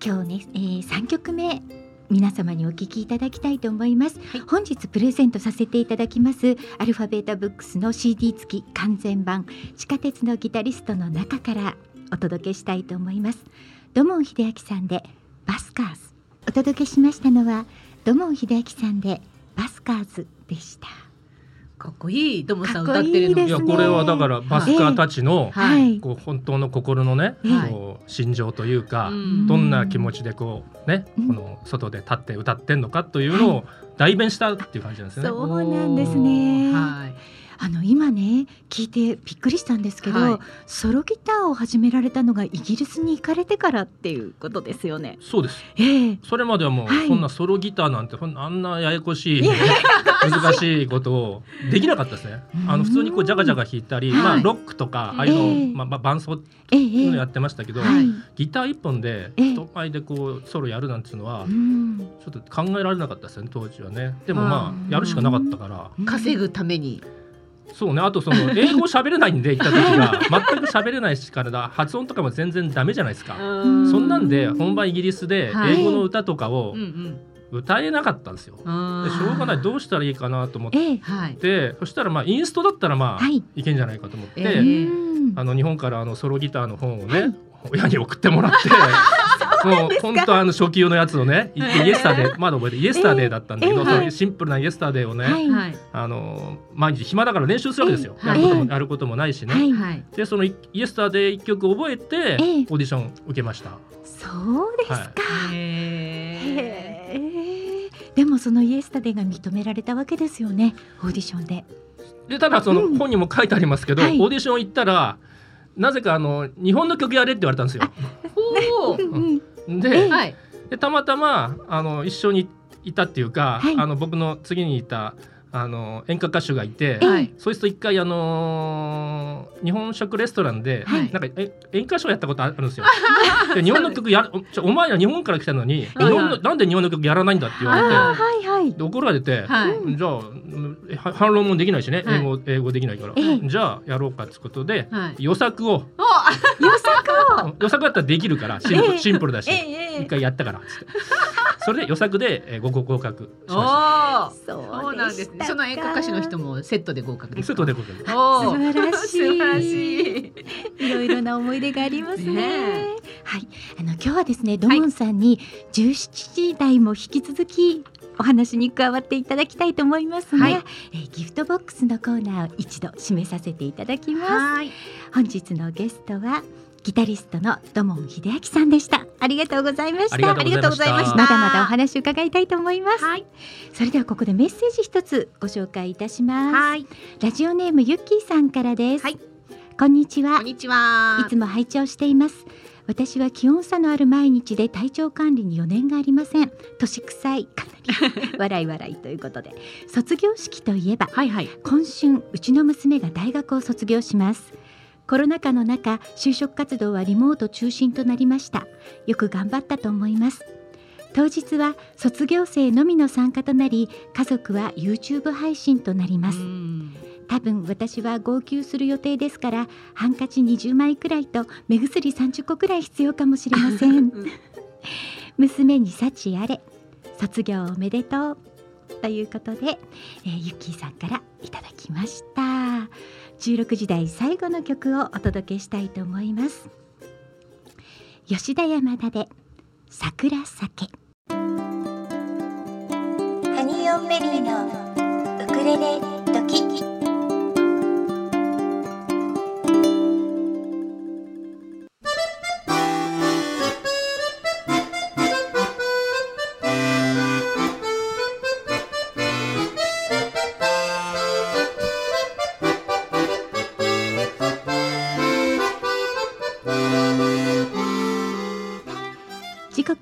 今日ね、えー、3曲目皆様にお聞きいただきたいと思います、はい。本日プレゼントさせていただきますアルファベータブックスの CD 付き完全版地下鉄のギタリストの中からお届けしたいと思います。土門秀明さんでバスカーズ。お届けしましたのは土門秀明さんでバスカーズでしたかっこいい。ともさん歌ってるのですね。いやこれはだからバスカーたちの、はい。はいこう本当の心のね、はい。こう心情というか、うん。どんな気持ちでこうね、うん。この外で立って歌ってんのかというのを代弁したっていう感じなんですよね。そうなんですね。はい。あの今ね聞いてびっくりしたんですけど、はい。ソロギターを始められたのがイギリスに行かれてからっていうことですよね。そうです。ええ。それまではもう、はい。そんなソロギターなんてほんあんなややこしい難しいことをできなかったですね。あの普通にこうジャガジャガ弾いたり、はい。まあロックとかああいうの、ええまあまあ伴奏のやってましたけど、はい。ギター一本でええ。人前でこうソロやるなんていうのはうん。ちょっと考えられなかったですよね当時はね。でもまあやるしかなかったから。稼ぐために。そうね。あとその 英語喋れないんで行った時が。全く喋れないしからだ発音とかも全然ダメじゃないですか。ん。そんなんで本番イギリスではい。英語の歌とかを歌えなかったんですよ。しょうがない。どうしたらいいかなと思っええ。はい。てそしたらまあインストだったらまあはい。いけんじゃないかと思って、ええ。うん。あの日本からあのソロギターの本をね、はい。親に送ってもらって もう本当あの初級のやつをねイイエスタデーまだ覚えてイエスタデーだったんだけど、ええ。そういうシンプルなイエスタデーをね、あの毎日暇だから練習するわけですよ、ええ。やることもええやることもないしね。はい。はい。でそのイイエスタデー一曲覚えて、ええ。オーディション受けました。そうですか。へえでもそのイエスタデーが認められたわけですよね。オーディションで。でただそのうん。本にも書いてありますけど、はい。オーディション行ったらなぜかあの日本の曲やれって言われたんですよ。でえ。はい。でたまたまあの一緒にいたっていうか、はい。あの僕の次にいたあの演歌歌手がいてえはい。そいつと一回あのー日本食レストランで、はい。なんかえ演歌ショーやったことあるんですよ。で日本の曲やる おちょお前ら日本から来たのに、日本のなんで日本の曲やらないんだって言われて、はいはい。で怒られて、はい。じゃあ反論もできないしね、はい。英語英語できないから、ええ。じゃあやろうかってことで、はい。予作を。お予作を。予作だったらできるからシンプル,、ええ。シンプルだし、ええ一回やったからっつって。それで予作で、えー、ご合格しまおー。そうそうなんですねその演歌歌手の人もセットで合格ですセットで合格素晴らしい。素晴らしい。いろいろな思い出がありますね。ねはい、あの今日はですね、ドモンさんに17時台も引き続きお話に加わっていただきたいと思いますが、はい。えーギフトボックスのコーナーを一度締めさせていただきます。はい。本日のゲストはギタリストの土門秀明さんでした。ありがとうございました。ありがとうございましたましたまだまだお話伺いたいと思います。はいそれではここでメッセージ一つご紹介いたします。はいラジオネームゆっきーさんからです。はいこんにちはこん。にちはいつも拝聴しています。私は気温差のある毎日で体調管理に余念がありません。年臭いかなり 笑い笑いということで、卒業式といえばはいはい今春うちの娘が大学を卒業します。コロナ禍の中就職活動はリモート中心となりました。よく頑張ったと思います。当日は卒業生のみの参加となり家族は YouTube 配信となります。多分私は号泣する予定ですからハンカチ20枚くらいと目薬30個くらい必要かもしれません。娘に幸あれ卒業おめでとう。ということで、えー、ゆっきーさんからいただきました16時台最後の曲をお届けしたいと思います。吉田山田で桜酒。ハニーオンベリーのウクレレドキ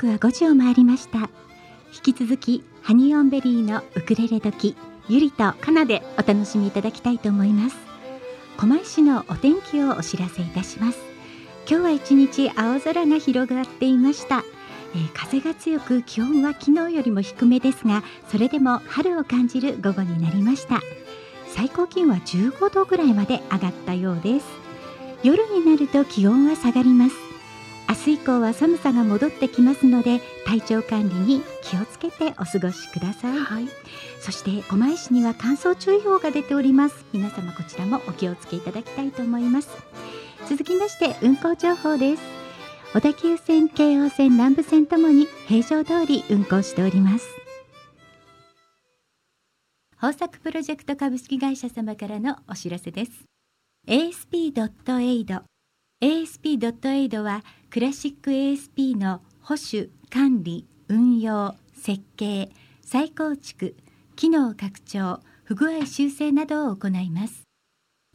刻は5時を回りました。引き続きハニーオンベリーのウクレレ時ゆりとかなでお楽しみいただきたいと思います。狛江市のお天気をお知らせいたします。今日は一日青空が広がっていました。えー、風が強く気温は昨日よりも低めですがそれでも春を感じる午後になりました。最高気温は15度ぐらいまで上がったようです。夜になると気温は下がります。明日以降は寒さが戻ってきますので体調管理に気をつけてお過ごしください、はい、そして狛江市には乾燥注意報が出ております。皆様こちらもお気をつけいただきたいと思います。続きまして運行情報です。小田急線京王線南部線ともに平常通り運行しております。豊作プロジェクト株式会社様からのお知らせです。ASP.AID ASP.AID はクラシック ASP の保守、管理、運用、設計、再構築、機能拡張、不具合修正などを行います。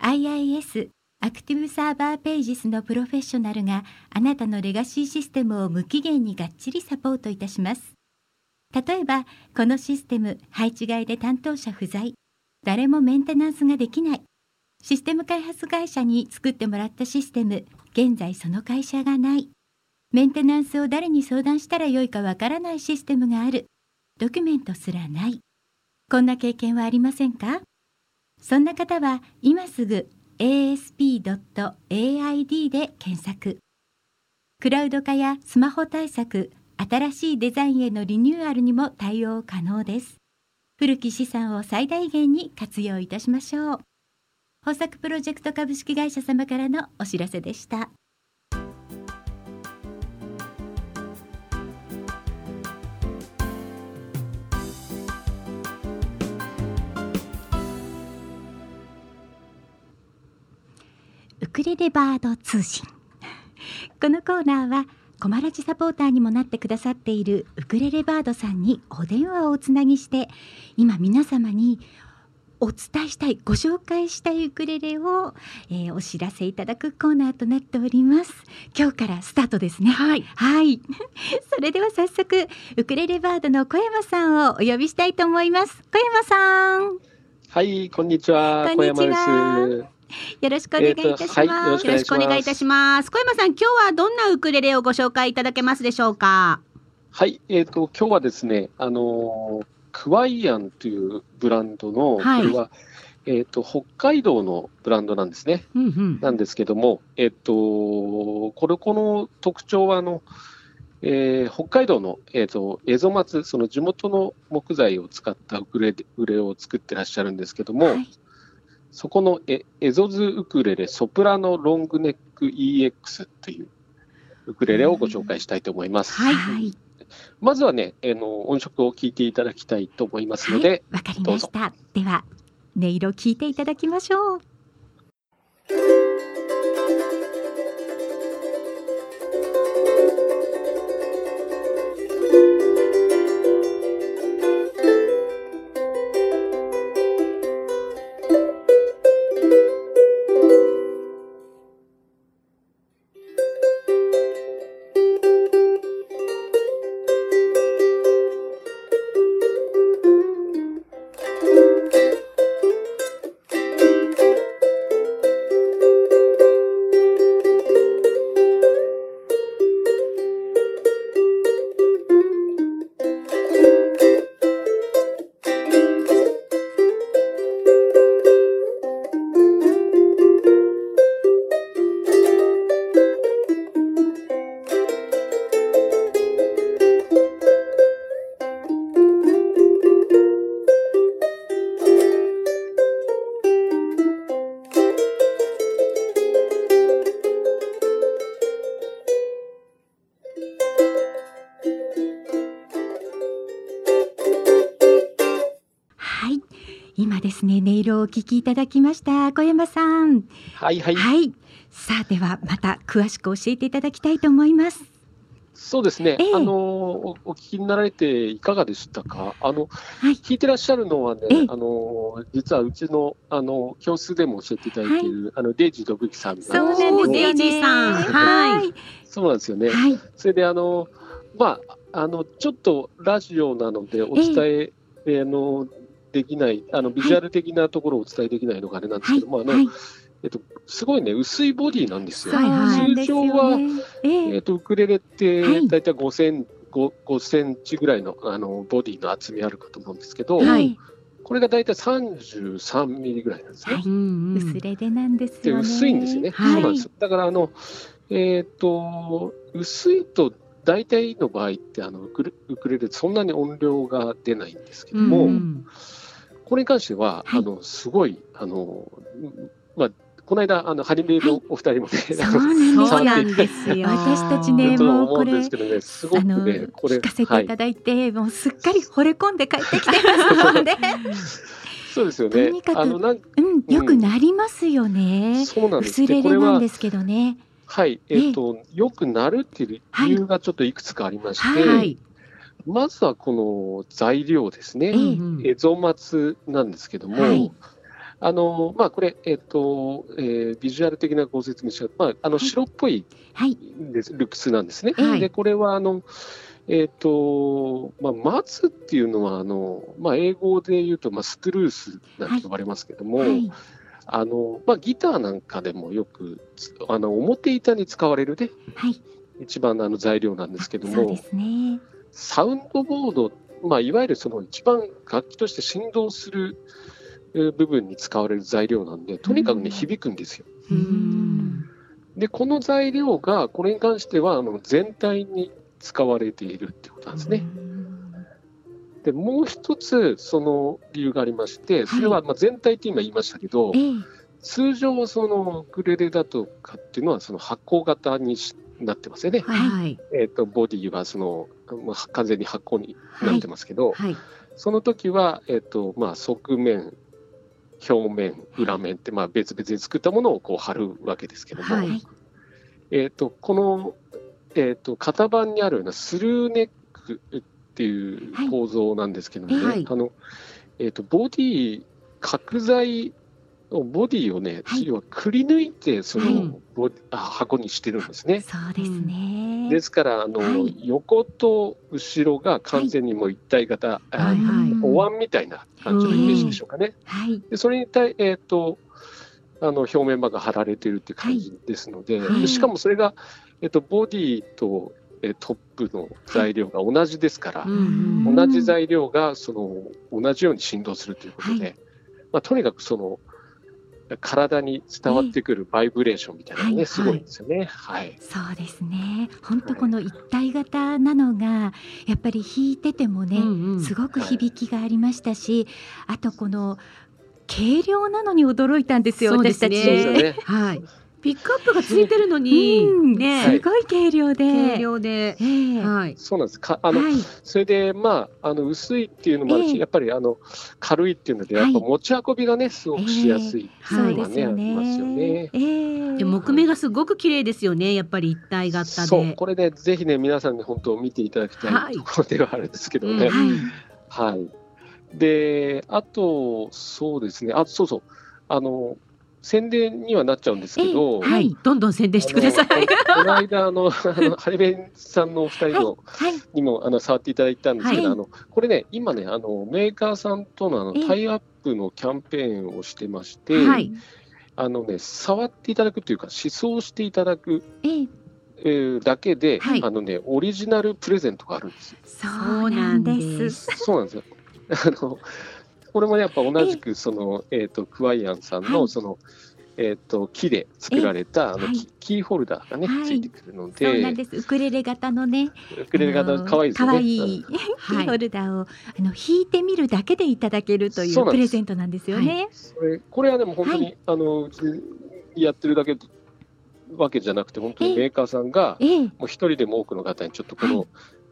IIS アクティブサーバーページスのプロフェッショナルがあなたのレガシーシステムを無期限にがっちりサポートいたします。例えば、このシステム配置外で担当者不在、誰もメンテナンスができない、システム開発会社に作ってもらったシステム、現在その会社がない。メンテナンスを誰に相談したらよいかわからないシステムがある。ドキュメントすらない。こんな経験はありませんか？そんな方は今すぐ asp.aid で検索。クラウド化やスマホ対策、新しいデザインへのリニューアルにも対応可能です。古き資産を最大限に活用いたしましょう。豊作プロジェクト株式会社様からのお知らせでした。ウクレレバード通信このコーナーはコマラジサポーターにもなってくださっているウクレレバードさんにお電話をおつなぎして今皆様にお伝えしたいご紹介したいウクレレを、えー、お知らせいただくコーナーとなっております。今日からスタートですね。はい。はい。それでは早速ウクレレバードの小山さんをお呼びしたいと思います。小山さん。はいこんにちは。こんにちは。よろしくお願いいたします、えーはい、よろしくお願いいたします。小山さん今日はどんなウクレレをご紹介いただけますでしょうか？はいえっ、ー、と今日はですねあのークワイアンというブランドの、はい、これは、えーと、北海道のブランドなんですね。うんうん、なんですけども、えっ、ー、と、これ、この特徴はあの、えー、北海道の、えーと、エゾマツ、その地元の木材を使ったウクレレを作ってらっしゃるんですけども、はい、そこのエエゾズウクレレソプラノロングネック EX というウクレレをご紹介したいと思います。はい、はいまずはね、あの音色を聞いていただきたいと思いますので、わ、はい、かりました。では音色聞いていただきましょう。お聞きいただきました小山さん。はいはい、はい、さあではまた詳しく教えていただきたいと思います。そうですね、えあのおお聞きになられていかがでしたか、あの、はい、聞いてらっしゃるのはね、あの実はうちのあの教室でも教えていただいている、はい、あのデイジー・ドブキさんそうなんですデイジーさん、はい、そうなんですよね。はい、それであのまああのちょっとラジオなのでお伝え、えあのできないあのビジュアル的なところをお伝えできないのがあれなんですけども、あの。えっと、すごいね、薄いボディなんですよ。通常は、えっと、ウクレレって大体5セン,、5, 5センチぐらいのあのボディの厚みあるかと思うんですけど、これが大体33ミリぐらいなんですね。薄レレなんですよね。薄いんですよね。そうなんです。だからあの、えっ、と薄いと大体の場合ってあのウクレレそんなに音量が出ないんですけども、これに関しては、あのすごいあの、まあ、この間、あの、ハリメイのお二人もね、そうなんですよ。私たちね、もうこれ、ね、すごくね、これ。聞かせていただいて、もうすっかり惚れ込んで帰ってきてますので。そうですよね。とにかく、うん、よくなりますよね。そうなんです。薄れれなんですけどね。はい、えっ、と、よくなるっていう理由がちょっといくつかありまして、まずはこの材料ですね。えゾマツなんですけども、あのまあ、これ、えっ、ー、とえー、ビジュアル的なご説明しまあ、あの白っぽいです、はい、ルックスなんですね。はい、でこれはあの、えっ、ー、とまあ、松っていうのはあの、まあ、英語で言うと、まあ、ストゥルースなんて呼ばれますけども、はい、あのまあ、ギターなんかでもよくあの表板に使われるね、一番あの材料なんですけども、ね、サウンドボード、まあ、いわゆるその一番楽器として振動する部分に使われる材料なんで、とにかくね、響くんですよ。で、この材料が、これに関してはあの全体に使われているってことなんですね。で、もう一つ、その理由がありまして、それはまあ全体って今言いましたけど、はい、通常、そのウクレレだとかっていうのは、その箱型になってますよね。はい、えっ、ー、と、ボディはその、まあ、完全に箱になってますけど、はい、その時は、えっ、ー、と、まあ、側面、表面、裏面って、まあ、別々に作ったものをこう貼るわけですけども、はい、えーと、この、えーと、型番にあるようなスルーネックっていう構造なんですけどもね、はい、あのえーと、ボディ角材ボディをね、はい、要はくり抜いてその、はい、あ箱にしてるんですね。そうですね。ですからあの、はい、横と後ろが完全にもう一体型、はい、お椀みたいな感じのイメージでしょうかね。はい、でそれに対えっ、ー、とあの表面板が貼られているっていう感じですので、でしかもそれがえっ、ー、とボディとえトップの材料が同じですから、同じ材料がその同じように振動するということで、まあ、とにかくその体に伝わってくるバイブレーションみたいなね、はい、すごいですよね。はい。そうですね。本当この一体型なのが、やっぱり弾いててもね、うんうん、すごく響きがありましたし、はい、あとこの軽量なのに驚いたんですよ、私たち。ね、はい。ピックアップがついてるのに、うん、ね、すごい軽量で、軽量で、えー、はい、そうなんです。かあの、はい、それでまああの薄いっていうのもあるし、えー、やっぱりあの軽いっていうのでやっぱ持ち運びがねすごくしやすいっていうのがね、えー、ありますよね。えー、で木目がすごく綺麗ですよね。やっぱり一体型で。そう。これねぜひね皆さんに本当見ていただきたいところではあるんですけどね。はい、はい。であとそうですね。あそうそう。あの宣伝にはなっちゃうんですけど、はい、どんどん宣伝してください。この間あの、あのハリベンさんのお二人の、はい、にもあの触っていただいたんですけど、はい、あのこれね、今ね、あのメーカーさんとのあのタイアップのキャンペーンをしてまして、はい、あのね、触っていただくというか、思想していただく。えー、だけで、はい、あのね、オリジナルプレゼントがあるんですよ。そうなんです。そうなんですよ。あのこれもやっぱ同じくその、えーと、クワイアンさんのその、はいえーと、木で作られたあの、はい、キーホルダーがね、はい、ついてくるのでそうなんです。ウクレレ型のねウクレレ型可愛いですね。可愛い キーホルダーを、あの弾いてみるだけでいただけるというプレゼントなんですよね。それこれはでも本当に、あのやってるだけわけじゃなくて本当にメーカーさんが、もう一人でも多くの方にちょっとこの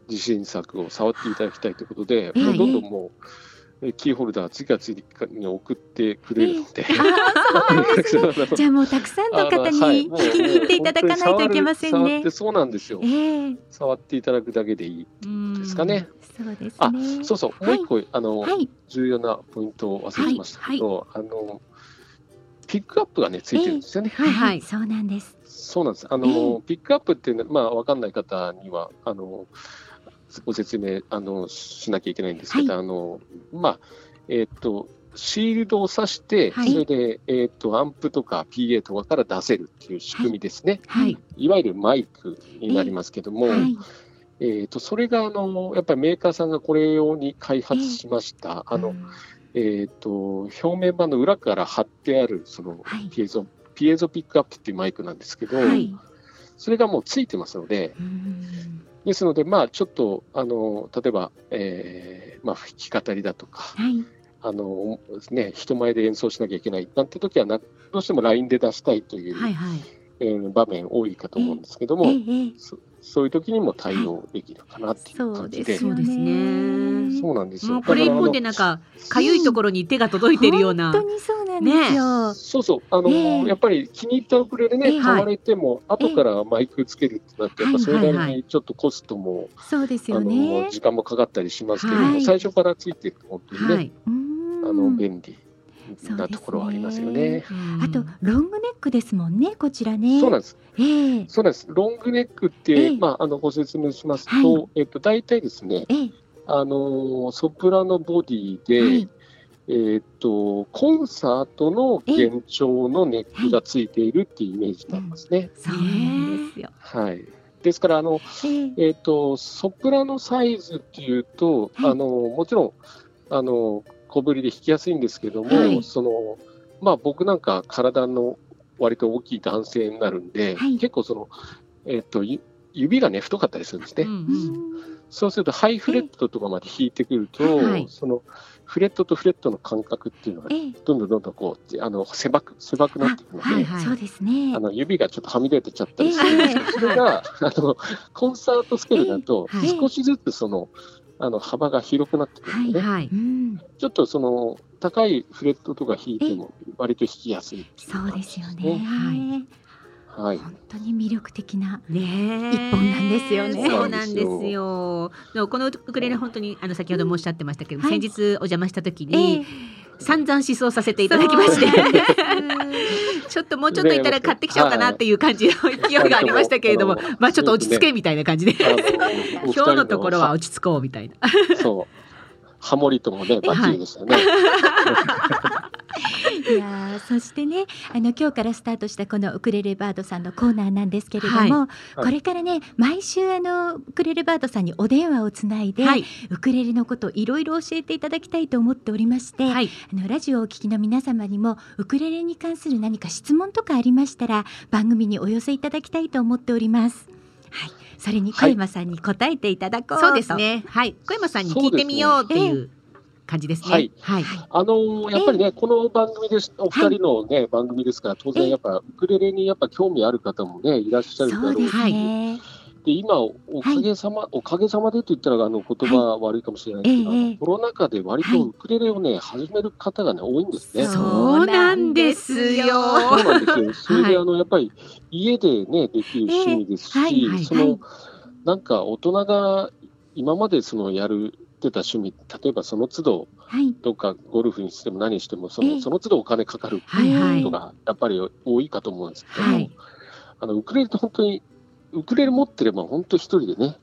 自信作を触っていただきたいということで、もうどんどんもう。キーホルダー次々に送ってくれるので、じゃあもうたくさんの方に聞き に行っていただかないといけませんね。そうなんですよ、えー、触っていただくだけでいいですかね。そうです、ね、あそうそう、もう一個、あの、はい、重要なポイントを忘れてましたけど、はい、あのピックアップがねついてるんですよね。えー、はい、はい、そうなんです。そうなんです。あの、えー、ピックアップっていうのは、まあ、わかんない方には、あの、ご説明あのしなきゃいけないんですけど、はい、あのまあえっ、ー、とシールドを挿して、はい、それで、えーと、アンプとか PA とかから出せるっていう仕組みですね、はい、いわゆるマイクになりますけども、えー、えーとそれがあのやっぱりメーカーさんがこれ用に開発しました、あのえーと、表面板の裏から貼ってあるそのピエゾ、はい、ピエゾピックアップっていうマイクなんですけど、それがもうついてますので、ですので、まあ、ちょっと、あの、例えば、えー、まあ、弾き語りだとか、はい、あの、ね、人前で演奏しなきゃいけないなんて時はな、どうしても LINE で出したいという、はいはい、えー、場面多いかと思うんですけども、えーえー、そういう時にも対応できるかなっていう感じで。そうですね。そうなんですよ。これ一本でなんか、かゆいところに手が届いてるような。本当にそうなんですよ。ね、そうそう。あの、えー、やっぱり気に入ったウクレレね、買われても、後からマイクつけるってなって、やっぱそれなりにちょっとコストも、そうですよね。時間もかかったりしますけども、最初からついてると本当にね、あの、便利。なところはありますよね。あとロングネックですもんね、こちらね。そうなんです。えー、そうなんです。ロングネックって、えー、まああのご説明しますと、はい、えっと大体ですね、えー、あのソプラノボディで、はい、えっとコンサートの幻聴のネックがついているっていうイメージになりますね。そうなんですよ。はい。ですからあの、えっとソプラノサイズっていうと、あのもちろんあの小ぶりで弾きやすいんですけども、はい、そのまあ、僕なんか体の割と大きい男性になるんで、はい、結構その、えーと、指がね太かったりするんですね、うんうん、そうするとハイフレットとかまで弾いてくると、はい、そのフレットとフレットの間隔っていうのがどんどんどんどんこうあの狭く狭くなっていくので、はいはい、そうですね、あの指がちょっとはみ出てちゃったりするんですけど、それがあのコンサートスケールだと少しずつその、あの幅が広くなってくるので、はいはい、ちょっとその高いフレットとか弾いても割と弾きやすい、ね、そうですよね。はい。はい、本当に魅力的な一本なんですよね。そうなんですよ。このウクレレ本当にあの先ほどもおっしゃってましたけど、はい、先日お邪魔した時に、えー、散々思想させていただきまして。ちょっともうちょっといたら買ってきちゃおうかなっていう感じの勢いがありましたけれども、まあちょっと落ち着けみたいな感じで、今日のところは落ち着こうみたいな。そう。ハモリともね、バッチリでしたね。いやそしてねあの今日からスタートしたこのウクレレバードさんのコーナーなんですけれども、はい、これからね毎週あのウクレレバードさんにお電話をつないで、はい、ウクレレのこといろいろ教えていただきたいと思っておりまして、はい、あのラジオをお聞きの皆様にもウクレレに関する何か質問とかありましたら番組にお寄せいただきたいと思っております。はい、それに小山さんに答えていただこう、そうですね。はい、小山さんに聞いてみようっていう。感じですね。はい。はい、あのー、やっぱりね、この番組です、お二人のね、番組ですから、当然やっぱ、ウクレレにやっぱ興味ある方もね、いらっしゃるだろうし。で今、おかげさま、はい、おかげさまでと言ったらあの言葉悪いかもしれないですけど、はい、コロナ禍で割とウクレレをね、はい、始める方がね、多いんですね。そうなんですよ。そうなんですよ。それで、あの、やっぱり家でね、できる趣味ですし、その、なんか大人が今までそのやるってた趣味、例えばその都度、どっかゴルフにしても何してもその、その都度お金かかることがやっぱり多いかと思うんですけども、はい、あのウクレレって本当に、ウクレレ持ってれば本当一人でね、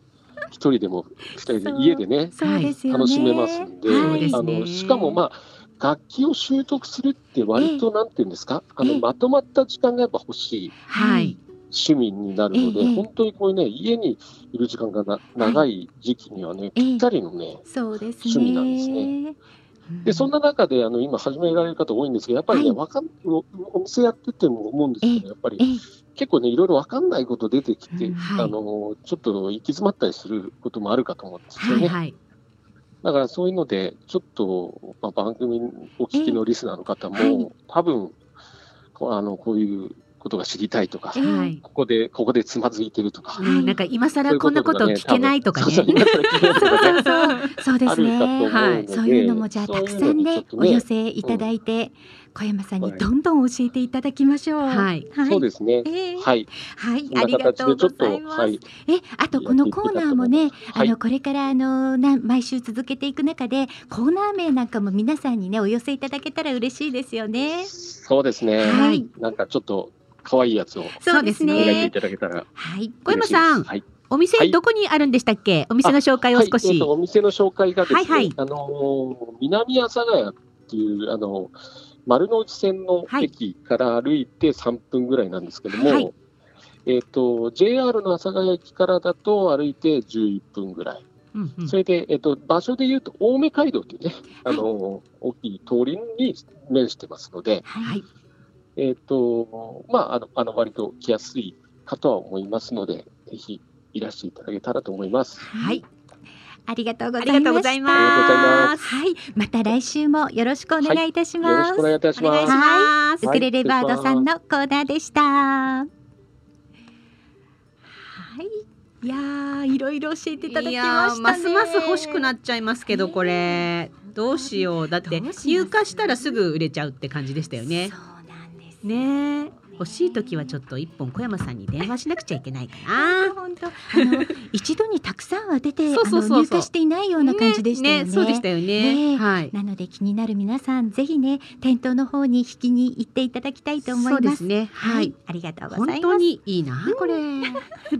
一人でも二人で家でね、楽しめますんで、あのしかもまあ、楽器を習得するって割となんていうんですか、あのまとまった時間がやっぱ欲しい。はい趣味になるので、ええ、本当にこういうね、家にいる時間がな長い時期にはね、ぴったりのね、趣味なんですね。で、そんな中で、あの、今始められる方多いんですけど、やっぱりね、わ、はい、かん、お店やってても思うんですけど、やっぱり、結構ね、いろいろわかんないこと出てきて、はい、あの、ちょっと行き詰まったりすることもあるかと思うんですよね。はいはい。だからそういうので、ちょっと、まあ、番組お聞きのリスナーの方も、多分、あの、こういうことが知りたいとか、はい、ここで、ここでつまずいてるとか。なんか今更こんなこと聞けないとかね。そうですね。はい。そういうのもじゃあたくさんね、お寄せいただいて、小山さんにどんどん教えていただきましょう。はい。そうですね。はい。はい。ありがとうございます。え、あとこのコーナーもね、あのこれからあのな毎週続けていく中でコーナー名なんかも皆さんにねお寄せいただけたら嬉しいですよね。そうですね。はい。なんかちょっと可愛いやつをそうですね。描いていただけたら。はい。小山さん。はい。お店どこにあるんでしたっけ、お店の紹介を少し。はいえー、お店の紹介がですね、はいはい、あの南阿佐ヶ谷っていうあの丸の内線の駅から歩いて3分ぐらいなんですけども、はい、えっ、と JR の阿佐ヶ谷駅からだと歩いて11分ぐらい。うんうん、それで、えっ、と、場所でいうと、青梅街道というね、あの、はい、大きい通りに面してますので、はい、えっ、と、まあ、あの、あの割と来やすいかとは思いますので、ぜひいらしていただけたらと思います。はい。ありがとうございます。はい、また来週もよろしくお願いいたします。はい、よろしくお願いいたします。はい、ウクレレバードさんのコーナーでした。はい、いやいろいろ教えていただきましたますます欲しくなっちゃいますけど、これどうしよう。だって入荷したらすぐ売れちゃうって感じでしたよね。そうなんですね。欲しい時はちょっと一本小山さんに電話しなくちゃいけないかな。本当 一度にたくさんは出てそうそう入荷していないような感じでしたよね。ねねそうでしたよね。ねはい。なので気になる皆さんぜひね店頭の方に引きに行っていただきたいと思います。そうですね。はい。ありがとうございます。本当にいいなこれ。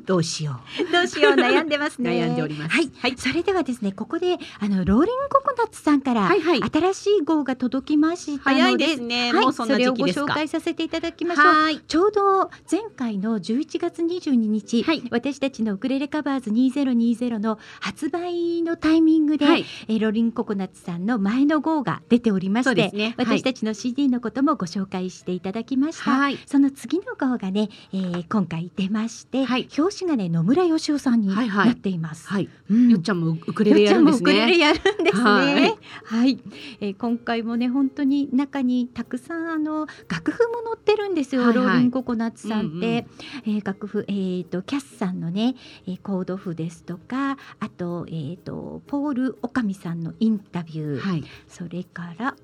どうしよう。どうしよう悩んでますね。悩んでおります。はい。はい。それではですねここであのローリングココナッツさんから、はいはい、新しい号が届きました早いですね。はい、もうそんな時期ですか。それをご紹介させていただきましょう。はい。ちょうど前回の11月22日、はい、私たちのウクレレカバーズ2020の発売のタイミングで、はい、えロリンココナッツさんの前の号が出ておりまして、ね、私たちの CD のこともご紹介していただきました、はい、その次の号がね、えー、今回出まして、表紙がね野村義雄さんになっています、はい。うん、よっちゃんもウクレレやるんですね。ウクレレやるんですね。はい、えー、今回もね本当に中にたくさんあの楽譜も載ってるんですよ、ローリンココナッツさんって、うんうん、えー、楽譜、えーと、キャスさんのね、えー、コード譜ですとかあと,、えーと、ポール・オカミさんのインタビュー、はい、それから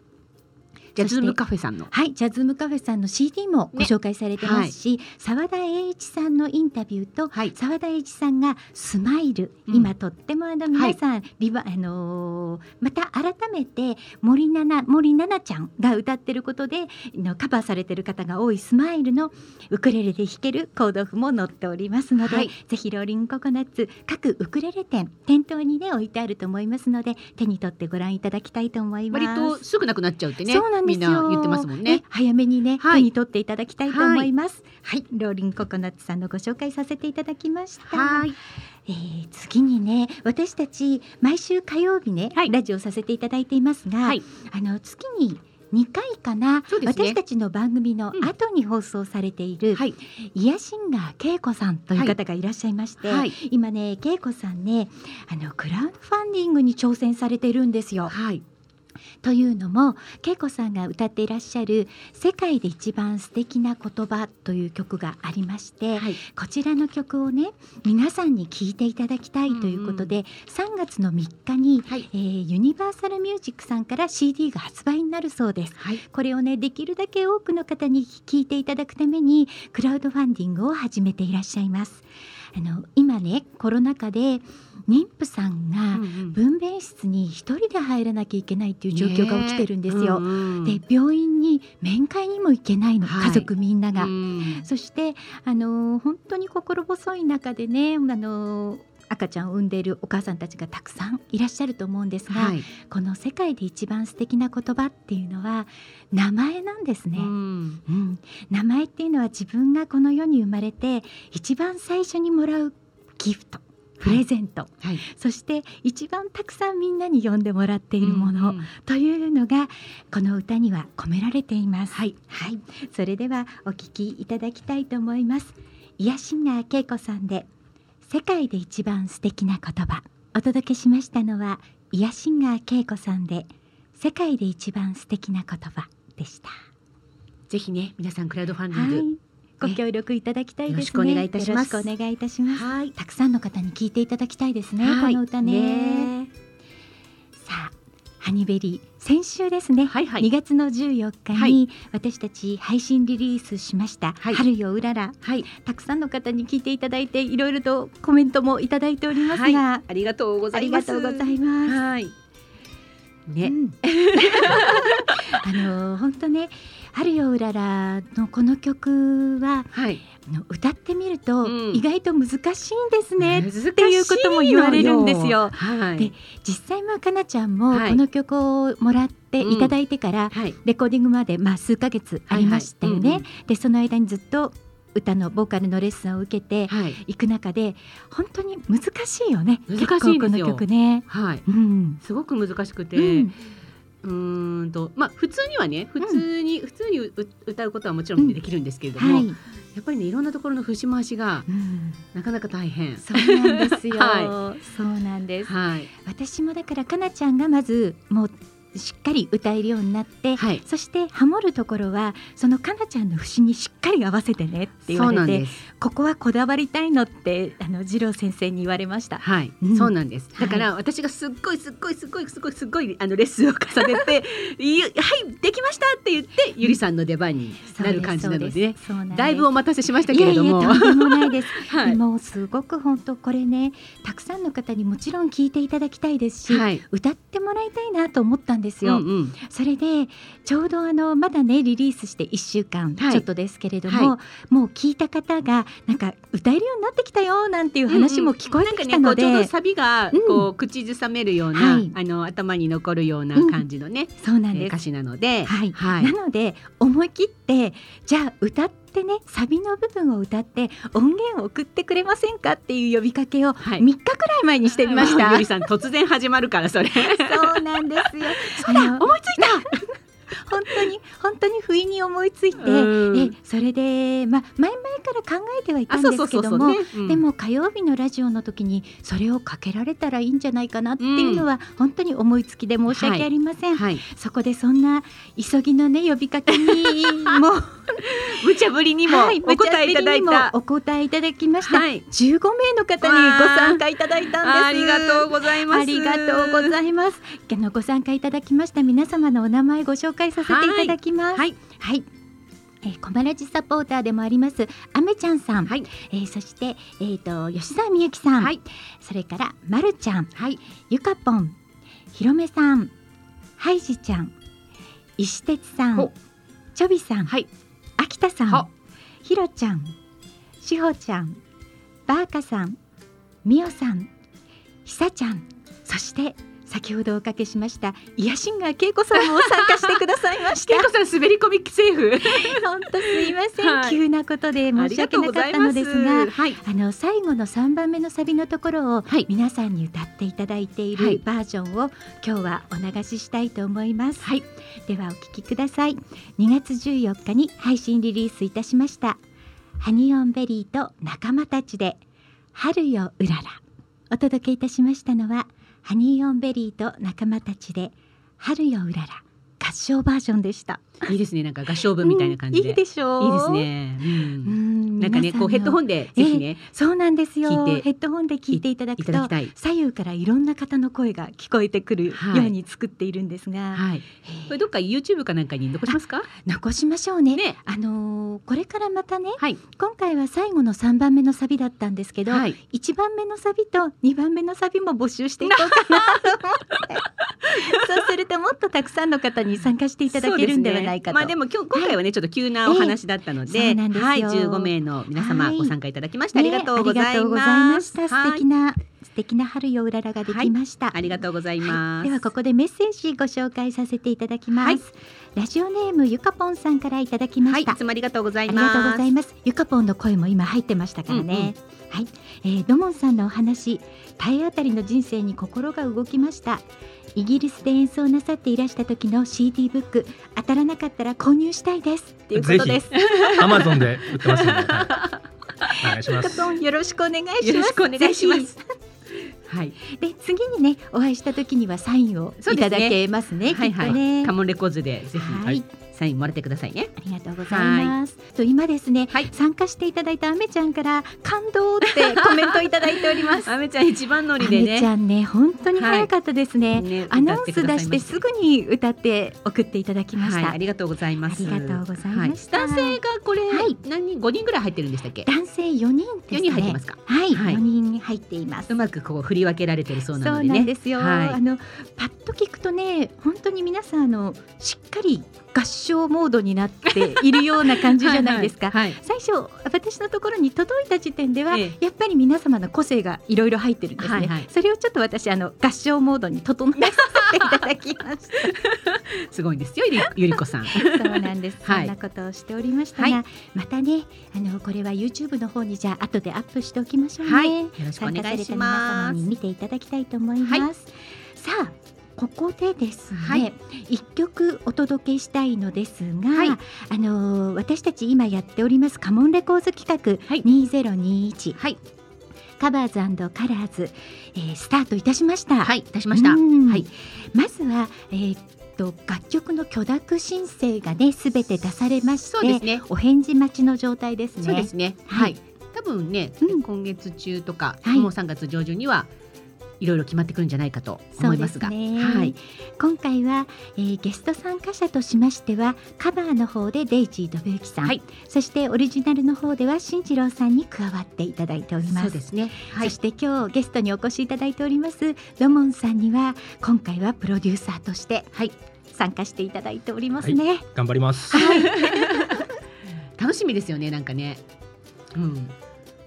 ジャズムカフェさんの。はいジャズムカフェさんの CD もご紹介されてますし澤、ねはい、田栄一さんのインタビューと澤、はい、田栄一さんがスマイル、うん、今とってもあの皆さん、はい、リバあのー、また改めて森七森七ちゃんが歌ってることでのカバーされてる方が多いスマイルのウクレレで弾けるコード譜も載っておりますので、ぜひローリングココナッツ各ウクレレ店店頭にね置いてあると思いますので手に取ってご覧いただきたいと思います。割とすぐなくなっちゃうってね。そうなんみんな言ってますもんね。早めにね、はい、手に取っていただきたいと思います。はい、はい、ローリンココナッツさんのご紹介させていただきました。はい。えー、次にね私たち毎週火曜日ね、はい、ラジオさせていただいていますが、はい、あの月に2回かな、ね、私たちの番組の後に放送されている、うんはい、イヤシンガー恵子さんという方がいらっしゃいまして、はい、今ね恵子さんねあのクラウドファンディングに挑戦されているんですよ。はいというのも恵子さんが歌っていらっしゃる「世界で一番素敵な言葉」という曲がありまして、はい、こちらの曲をね皆さんに聴いていただきたいということで、うんうん、3月の3日に、はい、えー、ユニバーサルミュージックさんから CD が発売になるそうです。はい、これをねできるだけ多くの方に聴いていただくためにクラウドファンディングを始めていらっしゃいます。あの今ねコロナ禍で妊婦さんが分娩室に一人で入らなきゃいけないっていう状況が起きてるんですよ。ねうんうん、で病院に面会にも行けないの、はい、家族みんなが。そしてあの本当に心細い中でねあの赤ちゃんを産んでいるお母さんたちがたくさんいらっしゃると思うんですが、はい、この世界で一番素敵な言葉っていうのは名前なんですね、うん、うん、名前っていうのは自分がこの世に生まれて一番最初にもらうギフトプレゼント、はい、そして一番たくさんみんなに読んでもらっているもの、というのがこの歌には込められています。はい、はい、それではお聞きいただきたいと思います。イヤシンガー恵子さんで世界で一番素敵な言葉。お届けしましたのはイヤシンガー恵子さんで世界で一番素敵な言葉でした。ぜひね皆さんクラウドファンディング、はいご協力いただきたいですね。よろしくお願いいたします。お願いいたします。はい、たくさんの方に聞いていただきたいですね。この歌ね。ね。さあ、ハニベリー先週ですね、はいはい、2月の14日に私たち配信リリースしました「はい、春ようらら」はい、たくさんの方に聞いていただいていろいろとコメントもいただいておりますが、はい、ありがとうございます。ありがとうございます。はい。ね、うん、あの本当ね春ようららのこの曲は、はい、歌ってみると意外と難しいんですね、うん、っていうことも言われるんですよ。はい、で実際まあかなちゃんもこの曲をもらっていただいてから、レコーディングまでまあ数ヶ月ありましたよね。でその間にずっと歌のボーカルのレッスンを受けてい。く中で、本当に難しいよね難しいこの曲ね。はい、うん、すごく難しくて、うんうんとまあ普通にはね普通に、うん、普通に歌うことはもちろんできるんですけれども、うんはい、やっぱりねいろんなところの節回しが、うん、なかなか大変。そうなんですよ。はい、そうなんです。はい、私もだからかなちゃんがまずもうしっかり歌えるようになって、はい、そしてハモるところはそのかなちゃんの節にしっかり合わせてねって言われてここはこだわりたいのってあの次郎先生に言われました。はい、うん、そうなんです。だから、私がすっごいすっごいすっごいすごいすごいあのレッスンを重ねて はいできましたって言ってゆりさんの出番になる感じなのでね。だいぶお待たせしましたけれども。いやいやとんでもないです。はい、でもすごく本当これねたくさんの方にもちろん聞いていただきたいですし、はい、歌ってもらいたいなと思ったんですよ。うんうん、それでちょうどあのまだねリリースして1週間ちょっとですけれども、はい、もう聞いた方がなんか歌えるようになってきたよなんていう話も聞こえてきたので、うんうんね、サビがこう、口ずさめるような、はい、あの頭に残るような感じのね、そうなんです、えー、歌詞なので、はい、はい、なので思い切ってじゃあ歌ってってねサビの部分を歌って音源を送ってくれませんかっていう呼びかけを3日くらい前にしてみました。ゆりさん突然始まるからそれ。そうなんですよ。そうだ思いついた。本当に本当に不意に思いついて、えそれでまあ前々から考えてはいたんですけども、でも火曜日のラジオの時にそれをかけられたらいいんじゃないかなっていうのは、本当に思いつきで申し訳ありません。はいはい、そこでそんな急ぎのね呼びかけにも 無茶ぶりにもお答えいただいた、お答えいただきました。はい、15名の方にご参加いただいたんです。ありがとうございます。ありがとうございます。あのご参加いただきました。皆様のお名前ご紹介させていただきます。はい、はい、えー、コマラジサポーターでもありますあめちゃんさん、はい、えー、そしてえっ、ー、と吉澤美幸さん、はい、それからまるちゃん、はい、ゆかぽん、ひろめさん、はいじちゃん、石鉄さん、ちょびさん、はい、秋田さん、ひろちゃん、しほちゃん、ばーかさん、みおさん、ひさちゃん、そして先ほどおかけしましたイヤシンガー恵子さんも参加してくださいました。恵子さん滑り込みセーフ。本当すいません、はい、急なことで申し訳なかったのですが、はい、あの最後の三番目のサビのところを皆さんに歌っていただいているバージョンを今日はお流ししたいと思います、はい、ではお聞きください。2月14日に配信リリースいたしましたハニオンベリーと仲間たちで春ようらら。お届けいたしましたのはハニーオンベリーと仲間たちで春ようらら合唱バージョンでした。いいですね。なんか合唱部みたいな感じで、うん、いいでしょう。いいですね、うん、なんかねこうヘッドホンでぜひね、そうなんですよ。ヘッドホンで聞いていただくと左右からいろんな方の声が聞こえてくるように作っているんですが、はい、これどっか YouTube かなんかに残しますか？残しましょうね、ね、あのー、これからまたね、はい、今回は最後の三番目のサビだったんですけど、はい、1番目のサビと二番目のサビも募集していこうかなと思って。そうするともっとたくさんの方に参加していただけるんではないかと。まあでも今日今回はね、ちょっと急なお話だったので、えー、はい、15名の皆様ご参加いただきまして、ありがとうございました。素敵な、素敵な春ようららができました、ありがとうございます、ではここでメッセージご紹介させていただきます。ラジオネームゆかぽんさんからいただきました。いつもありがとうございます。ありがとうございます。ゆかぽんの声も今入ってましたからね。はい、えー、ドモンさんのお話、体当たりの人生に心が動きました。イギリスで演奏なさっていらした時の CD ブック当たらなかったら購入したいですっていうことです。アマゾンで売ってますので、はい、お願いします。よろしくお願いします。よろしくお願いします。はい。で次にねお会いした時にはサインをいただけますね。ねはいはい、ね。カモンレコーズでぜひ。はい。サインもらってくださいね。ありがとうございます。と今ですね、はい、参加していただいたあめちゃんから感動って コメントいただいております。あめちゃん一番乗りでね。あめちゃんね本当に早かったですね。はい。ね、アナウンス出してすぐに歌って送っていただきました、はい、ありがとうございます。ありがとうございます、男性がこれ、何人5人ぐらい入ってるんでしたっけ？男性4人ですね。4人入ってますか？はい、はい、4人入っています。うまくこう振り分けられてるそうなので、ね、そうなんですよ、あのパッと聞くとね本当に皆さんあのしっかり合唱モードになっているような感じじゃないですか。はい、最初私のところに届いた時点では、ええ、やっぱり皆様の個性がいろいろ入ってるんですね、はいはい、それをちょっと私あの合唱モードに整えさせていただきました。すごいですよゆりこさん。そうなんです、はい、そんなことをしておりましたが、はい、またねあのこれは YouTube の方にじゃあ後でアップしておきましょうね、はい、よろしくお願いします。皆様に見ていただきたいと思います、さあここでですね、はい、1曲お届けしたいのですが、はい、あの私たち今やっておりますカモンレコーズ企画2021、はい、カバーズカラーズ、えー、スタートいたしました。はい、いたしました。はい、まずは、えー、と楽曲の許諾申請がねすべて出されまして、ね、お返事待ちの状態ですね。そうですね。はい。多分ね、うん、今月中とか、はい、もう3月上旬にはいろいろ決まってくるんじゃないかと思いますが、ね、はい、今回は、えー、ゲスト参加者としましてはカバーの方でデイジー信之さん、はい、そしてオリジナルの方では進次郎さんに加わっていただいております。そうですね、はい、そして今日ゲストにお越しいただいておりますロモンさんには今回はプロデューサーとして、はい、参加していただいておりますね。はい、頑張ります。はい、楽しみですよねなんかね。うん。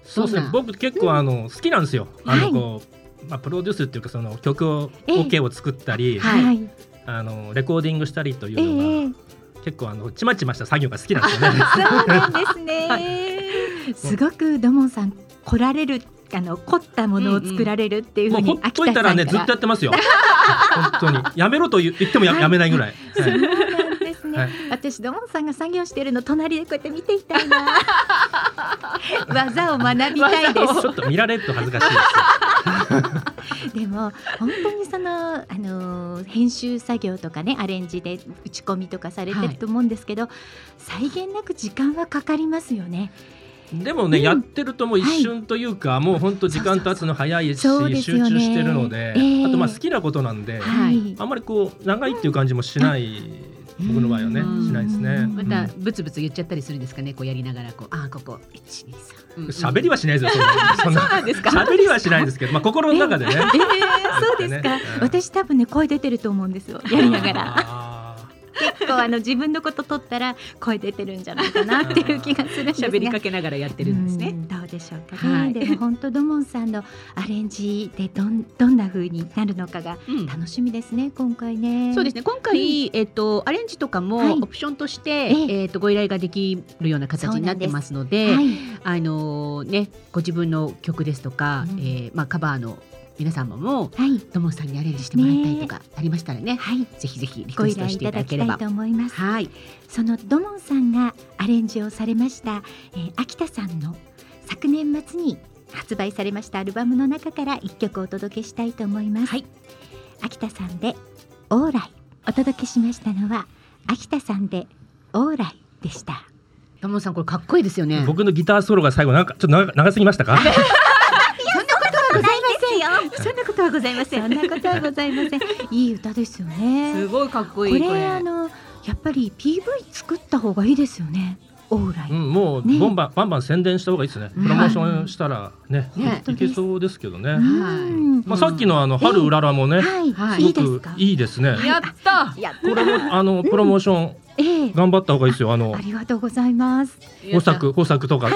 そうですね。僕結構あの、好きなんですよ。あのこう。まあ、プロデュースっていうかその曲を OK を作ったり、はい、あのレコーディングしたりというのが、結構あのちまちました作業が好きなんですよね。そうなんですね、はい、すごくドモンさん来られるあの凝ったものを作られるっていうふうに、うんうん、ほっといたらねずっとやってますよ。本当に。やめろと言ってもややめないぐらい。はいね、はい、私ドモンさんが作業してるの隣でこうやって見ていたいな。技を学びたいです。ちょっと見られると恥ずかしいで も本当にそのあの編集作業とかねアレンジで打ち込みとかされてると思うんですけど、はい、際限なく時間はかかりますよね。でもね、うん、やってるともう一瞬というか、はい、もう本当時間経つの早いし、ね、集中してるので、えー、あとまあ好きなことなんで、はい、あんまりこう長いっていう感じもしない。僕の場合はねしないですね。またブツブツ言っちゃったりするんですかね。こうやりながらこうあここ一二三。喋りはしないですよ。そんな。そうなんですか？喋りはしないですけど、まあ心の中でね。えー、そうですか。私多分ね声出てると思うんですよ。やりながら。結構あの自分のこと取ったら声出てるんじゃないかなっていう気がするんです喋りかけながらやってるんですね。どうでしょうかね。はい、でも本当ドモンさんのアレンジでどんどんな風になるのかが楽しみですね、うん、今回ね。そうですね。今回、うん、えっとアレンジとかもオプションとして、はい、えっとご依頼ができるような形になってますので、ではい、あのねご自分の曲ですとか、うん、えー、まあカバーの皆様も、はい、ともさんにアレンジしてもらいたいとかありましたらね、はい、ぜひぜひリクエストしていただければと思います。はい、そのドモンさんがアレンジをされました、えー、秋田さんの昨年末に発売されましたアルバムの中から一曲お届けしたいと思います。はい、秋田さんでオーライお届けしましたのは秋田さんでオーライでした。トモさんこれかっこいいですよね。僕のギターソロが最後なんかちょっと長長すぎましたか？そんなことはございません。そんなことはございません。いい歌ですよね。すごいかっこいい。これあのやっぱり PV 作った方がいいですよね。オーライ、うん、もう、ね、ボンバンバンバン宣伝した方がいいですね。プロモーションしたらね、ねいけそうですけどね。はい。まあさっきのあの春うららもね、はい、すごくいいですね。やった。これもあのプロモーションええ、頑張った方がいいですよ。あのありがとうございます。豊作豊作とか、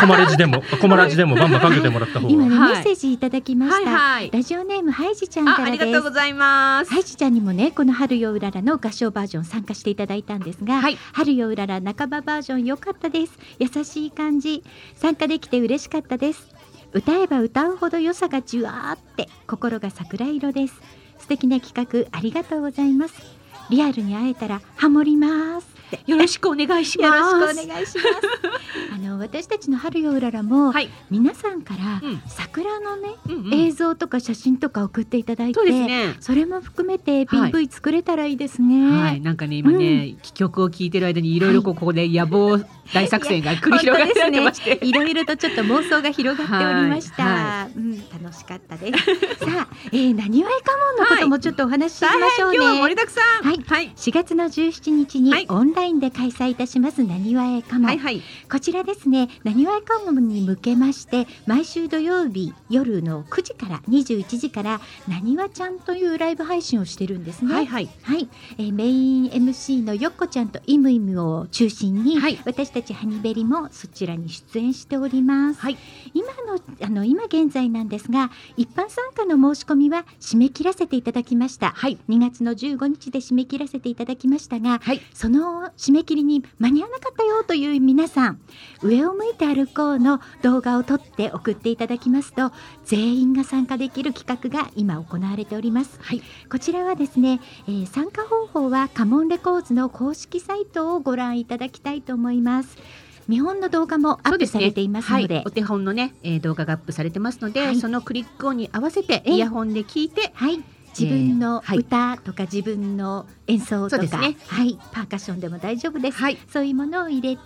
コマレジでもコマラジでもバンバンかけてもらった方が。今ね、メッセージいただきました。はいはい、ラジオネームハイジちゃんからありがとうございます。ハイジちゃんにもねこの春ようららの合唱バージョン参加していただいたんですが、はい、春ようらら半ばバージョン良かったです。優しい感じ参加できて嬉しかったです。歌えば歌うほど良さがじゅわーって心が桜色です。素敵な企画ありがとうございます。リアルに会えたらハモりますって。よろしくお願いします。よろしくお願いします。あの私たちの春ようららも、はい、皆さんから桜のね、うん、映像とか写真とか送っていただいて、そね、それも含めて PV 作れたらいいですね。はい、はい、なんかね今ね、うん、曲を聴いてる間にいろいろここで野望大作戦が繰り広がってまして、いろいろとちょっと妄想が広がっておりました。はい、うん、楽しかったです。さあ、えー、なにわいかもんのこともちょっとお話ししましょうね。はい、盛りだくさん。はい、はい、4月の17日にオンラインで開催いたしますなにわえかも、はいはい、こちらですねなにわえかもに向けまして毎週土曜日夜の9時から21時からなにわちゃんというライブ配信をしてるんですね。はい、はい、はい、えー、メイン MC のよっこちゃんとイムイムを中心に、はい、私たちハニベリもそちらに出演しております。はい、今のあの今現在なんですが一般参加の申し込みは締め切らせていただきました。はい、2月の15日で締め切らせていただきましたが、はい、その締め切りに間に合わなかったよという皆さん上を向いて歩こうの動画を撮って送っていただきますと全員が参加できる企画が今行われております。はい、こちらはですね、えー、参加方法はカモンレコーズの公式サイトをご覧いただきたいと思います。見本の動画もアップされていますので、ね。はい、お手本のね、えー、動画がアップされてますので、はい、そのクリック音に合わせてイヤホンで聞いて、はい、自分の歌とか自分の演奏とか、ね、はい、パーカッションでも大丈夫です、はい、そういうものを入れて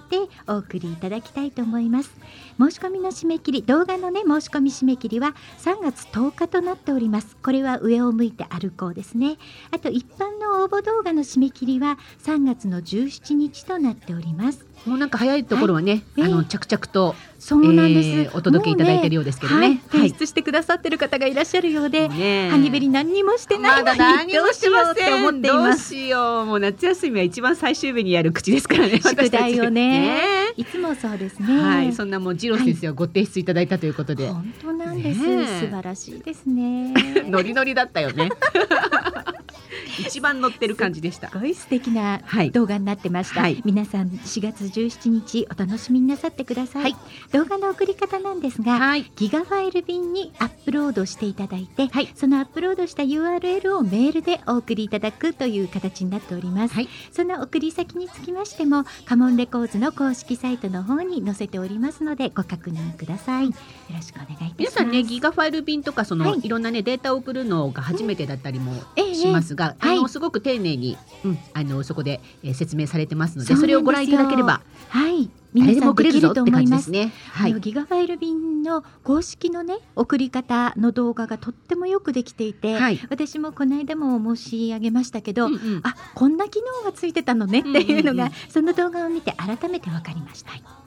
お送りいただきたいと思います。申し込みの締め切り動画のね申し込み締め切りは3月10日となっております。これは上を向いて歩こうですね。あと一般の応募動画の締め切りは3月の17日となっておりますもうなんか早いところはね、はい、あの着々とそうなんです、えー、お届けいただいているようですけどね、ねはい、提出してくださってる方がいらっしゃるようで、ね、ハニベリ何にもしてないのに、ま、どうしようって思っています。どうしようもう。夏休みは一番最終日にやる口ですからね 宿題をね。いつもそうですね。はい。そんなもうジロ先生はご提出いただいたということで、本当なんです、素晴らしいですね。ノリノリだったよね。一番乗ってる感じでした。すごい素敵な動画になってました。はい、皆さん4月17日お楽しみになさってください。はい、動画の送り方なんですが、はい、ギガファイル便にアップロードしていただいて、そのアップロードした URL をメールでお送りいただくという形になっております。その送り先につきましてもカモンレコーズの公式サイトの方に載せておりますのでご確認ください。よろしくお願いいたします。皆さんねギガファイル便とかその、い、ろんなねデータを送るのが初めてだったりもしますが、あのすごく丁寧に、うん、あのそこで、えー、説明されてますのでそれをご覧いただければは。い。皆さんできると思います。ね、はい、ギガファイル便の公式のね送り方の動画がとってもよくできていて、はい、私もこの間も申し上げましたけど、うんうん、あこんな機能がついてたのねっていうのが、うんうんうん、その動画を見て改めて分かりました。はい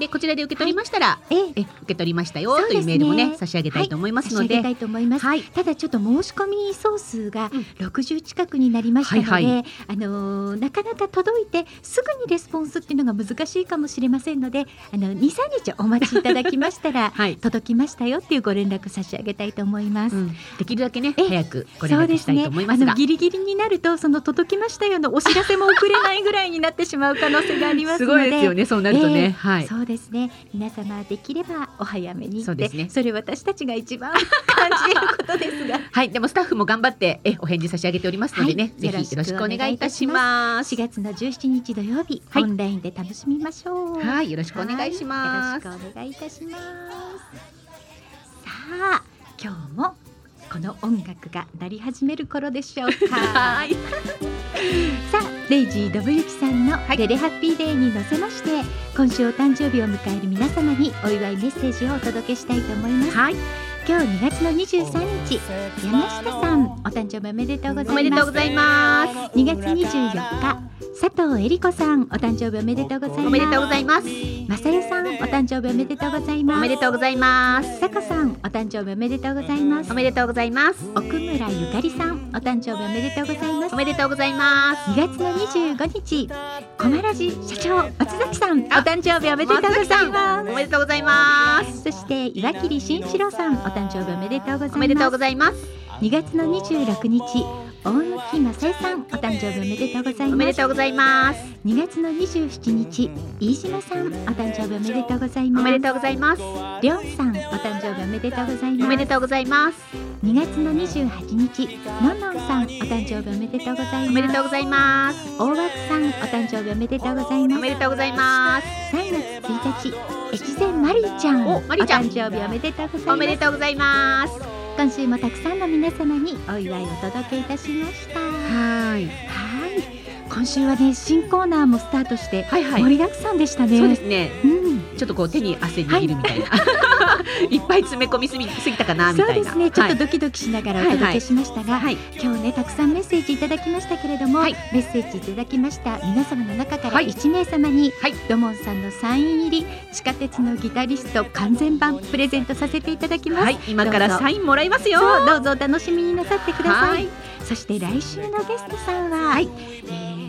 でこちらで受け取りましたら、はい、え受け取りましたよというメールもね差し上げたいと思いますので、はい、たはい、ただちょっと申し込み総数が60近くになりましたので、うんはいはい、あのー、なかなか届いてすぐにレスポンスっていうのが難しいかもしれませんのであの23日お待ちいただきましたら、はい、届きましたよっていうご連絡差し上げたいと思います、うん、できるだけね早くご連絡したいと思いますが、ね、ギリギリになるとその届きましたよのお知らせも送れないぐらいになってしまう可能性がありますので。すごいですよねそうなるとね、えー、はい。そうですね。皆様できればお早めにそうですね。それ私たちが一番感じることですが。はいでもスタッフも頑張ってえお返事差し上げておりますのでね、はい、ぜひよろしくお願いいたします。4月の17日土曜日、はい、オンラインで楽しみましょう。はいよろしくお願いします、よろしくお願いいたします。さあ今日もこの音楽が鳴り始める頃でしょうか。はい、さあレイジー・ドブユキさんの「デレハッピーデー」に乗せまして、今週お誕生日を迎える皆様にお祝いメッセージをお届けしたいと思います。はい今日2月の23日山下さんお誕生日おめでとうございます。おめでとうございます。2月24日佐藤恵里子さんお誕生日おめでとうございます。おめでとうございます。まさゆさんお誕生日おめでとうございます。おめでとうございます。さこさんお誕生日おめでとうございます。おめでとうございます。奥村ゆかりさんお誕生日おめでとうございます。おめでとうございます。2月の25日小らじ社長松崎さんお誕生日おめでとうございます。おめでとうございます。そして岩切慎一郎さんお誕生日おめでとうございます。おめでとうございます。2月の26日大雪正恵さんお誕生日おめでとうございます。おめでとうございます。2月の27日飯島さんお誕生日おめでとうございます。おめでとうございます。りょんさんお誕生日おめででとうございます。おめでとうございます。2月の28日のんのんさんお誕生日おめでとうございます。おめでとうございます。大枠さんお誕生日おめでとうございます。おめでとうございます。3月1日越前マリーちゃんおマリーちゃん。お誕生日おめでとうございます。おめでとうございます今週もたくさんの皆様にお祝いをお届けいたしました。はい。はい今週はね新コーナーもスタートして盛りだくさんでしたね、そうですね、うん、ちょっとこう手に汗握るみたいな、はい、いっぱい詰め込みすぎすぎたかなみたいな。そうですね。ちょっとドキドキしながらお届けしましたが、はい。はい、今日ねたくさんメッセージいただきましたけれども、はい、メッセージいただきました皆様の中から1名様に、はい、ドモンさんのサイン入り地下鉄のギタリスト完全版プレゼントさせていただきます、今からサインもらいますよ。どうぞお楽しみになさってくださいそして来週のゲストさんは、はい。えー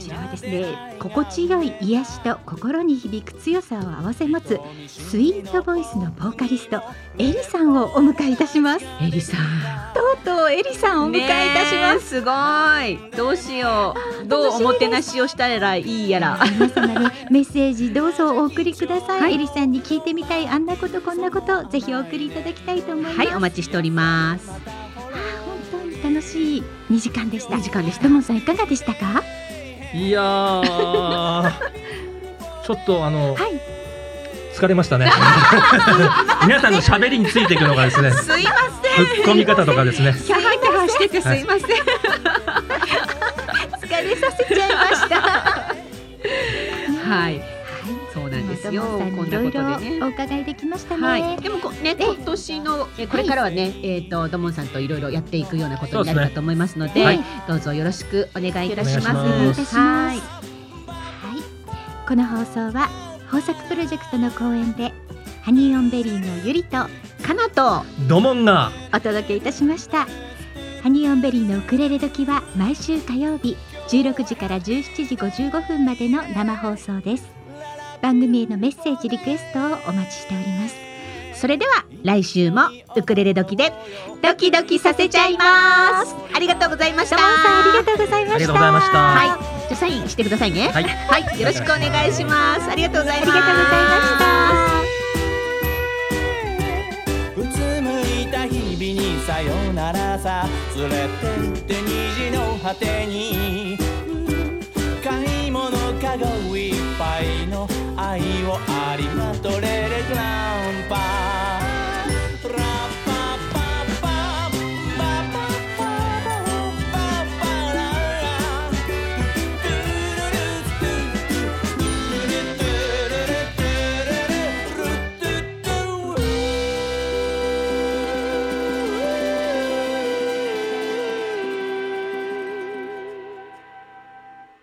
ちらはですね心地よい癒しと心に響く強さを併せ持つスイートボイスのボーカリストエリさんをお迎えいたします。エリさん。とうとうエリさんをお迎えいたします。すごい。どうしよう。どうおもてなしをしたらいいやら。皆様ねメッセージどうぞお送りください、はい、エリさんに聞いてみたいあんなことこんなことぜひお送りいただきたいと思います。はいお待ちしております楽しい2時間でした2時間でしたともさんいかがでしたか？いや ちょっとあの、はい、疲れましたね。皆さんの喋りについていくのがですね。すいません。突っ込み方とかですね。キャハキャハしててすいません。疲れさせちゃいました。はい。ですよ。こんなことでね。お伺いできましたね。はい、でもね今年のえこれからはね、はい、えっ、とドモンさんといろいろやっていくようなことになるかと思いますので、でねはい、どうぞよろしくお願いいたします。はい。はい。この放送は豊作プロジェクトの公演でハニーオンベリーのゆりとかなとドモンがお届けいたしました。ハニーオンベリーのウクレレ時は毎週火曜日16時から17時55分までの生放送です。番組へのメッセージリクエストをお待ちしております。それでは来週もウクレレ時でドキドキさせちゃいます。ありがとうございました。ありがとうございました。はい。じゃサインしてくださいね。はい、はい、よろしくお願いします。ありがとうございます。ありがとうございました。うつむいた日々にさよならさ。連れてって虹の果てに愛を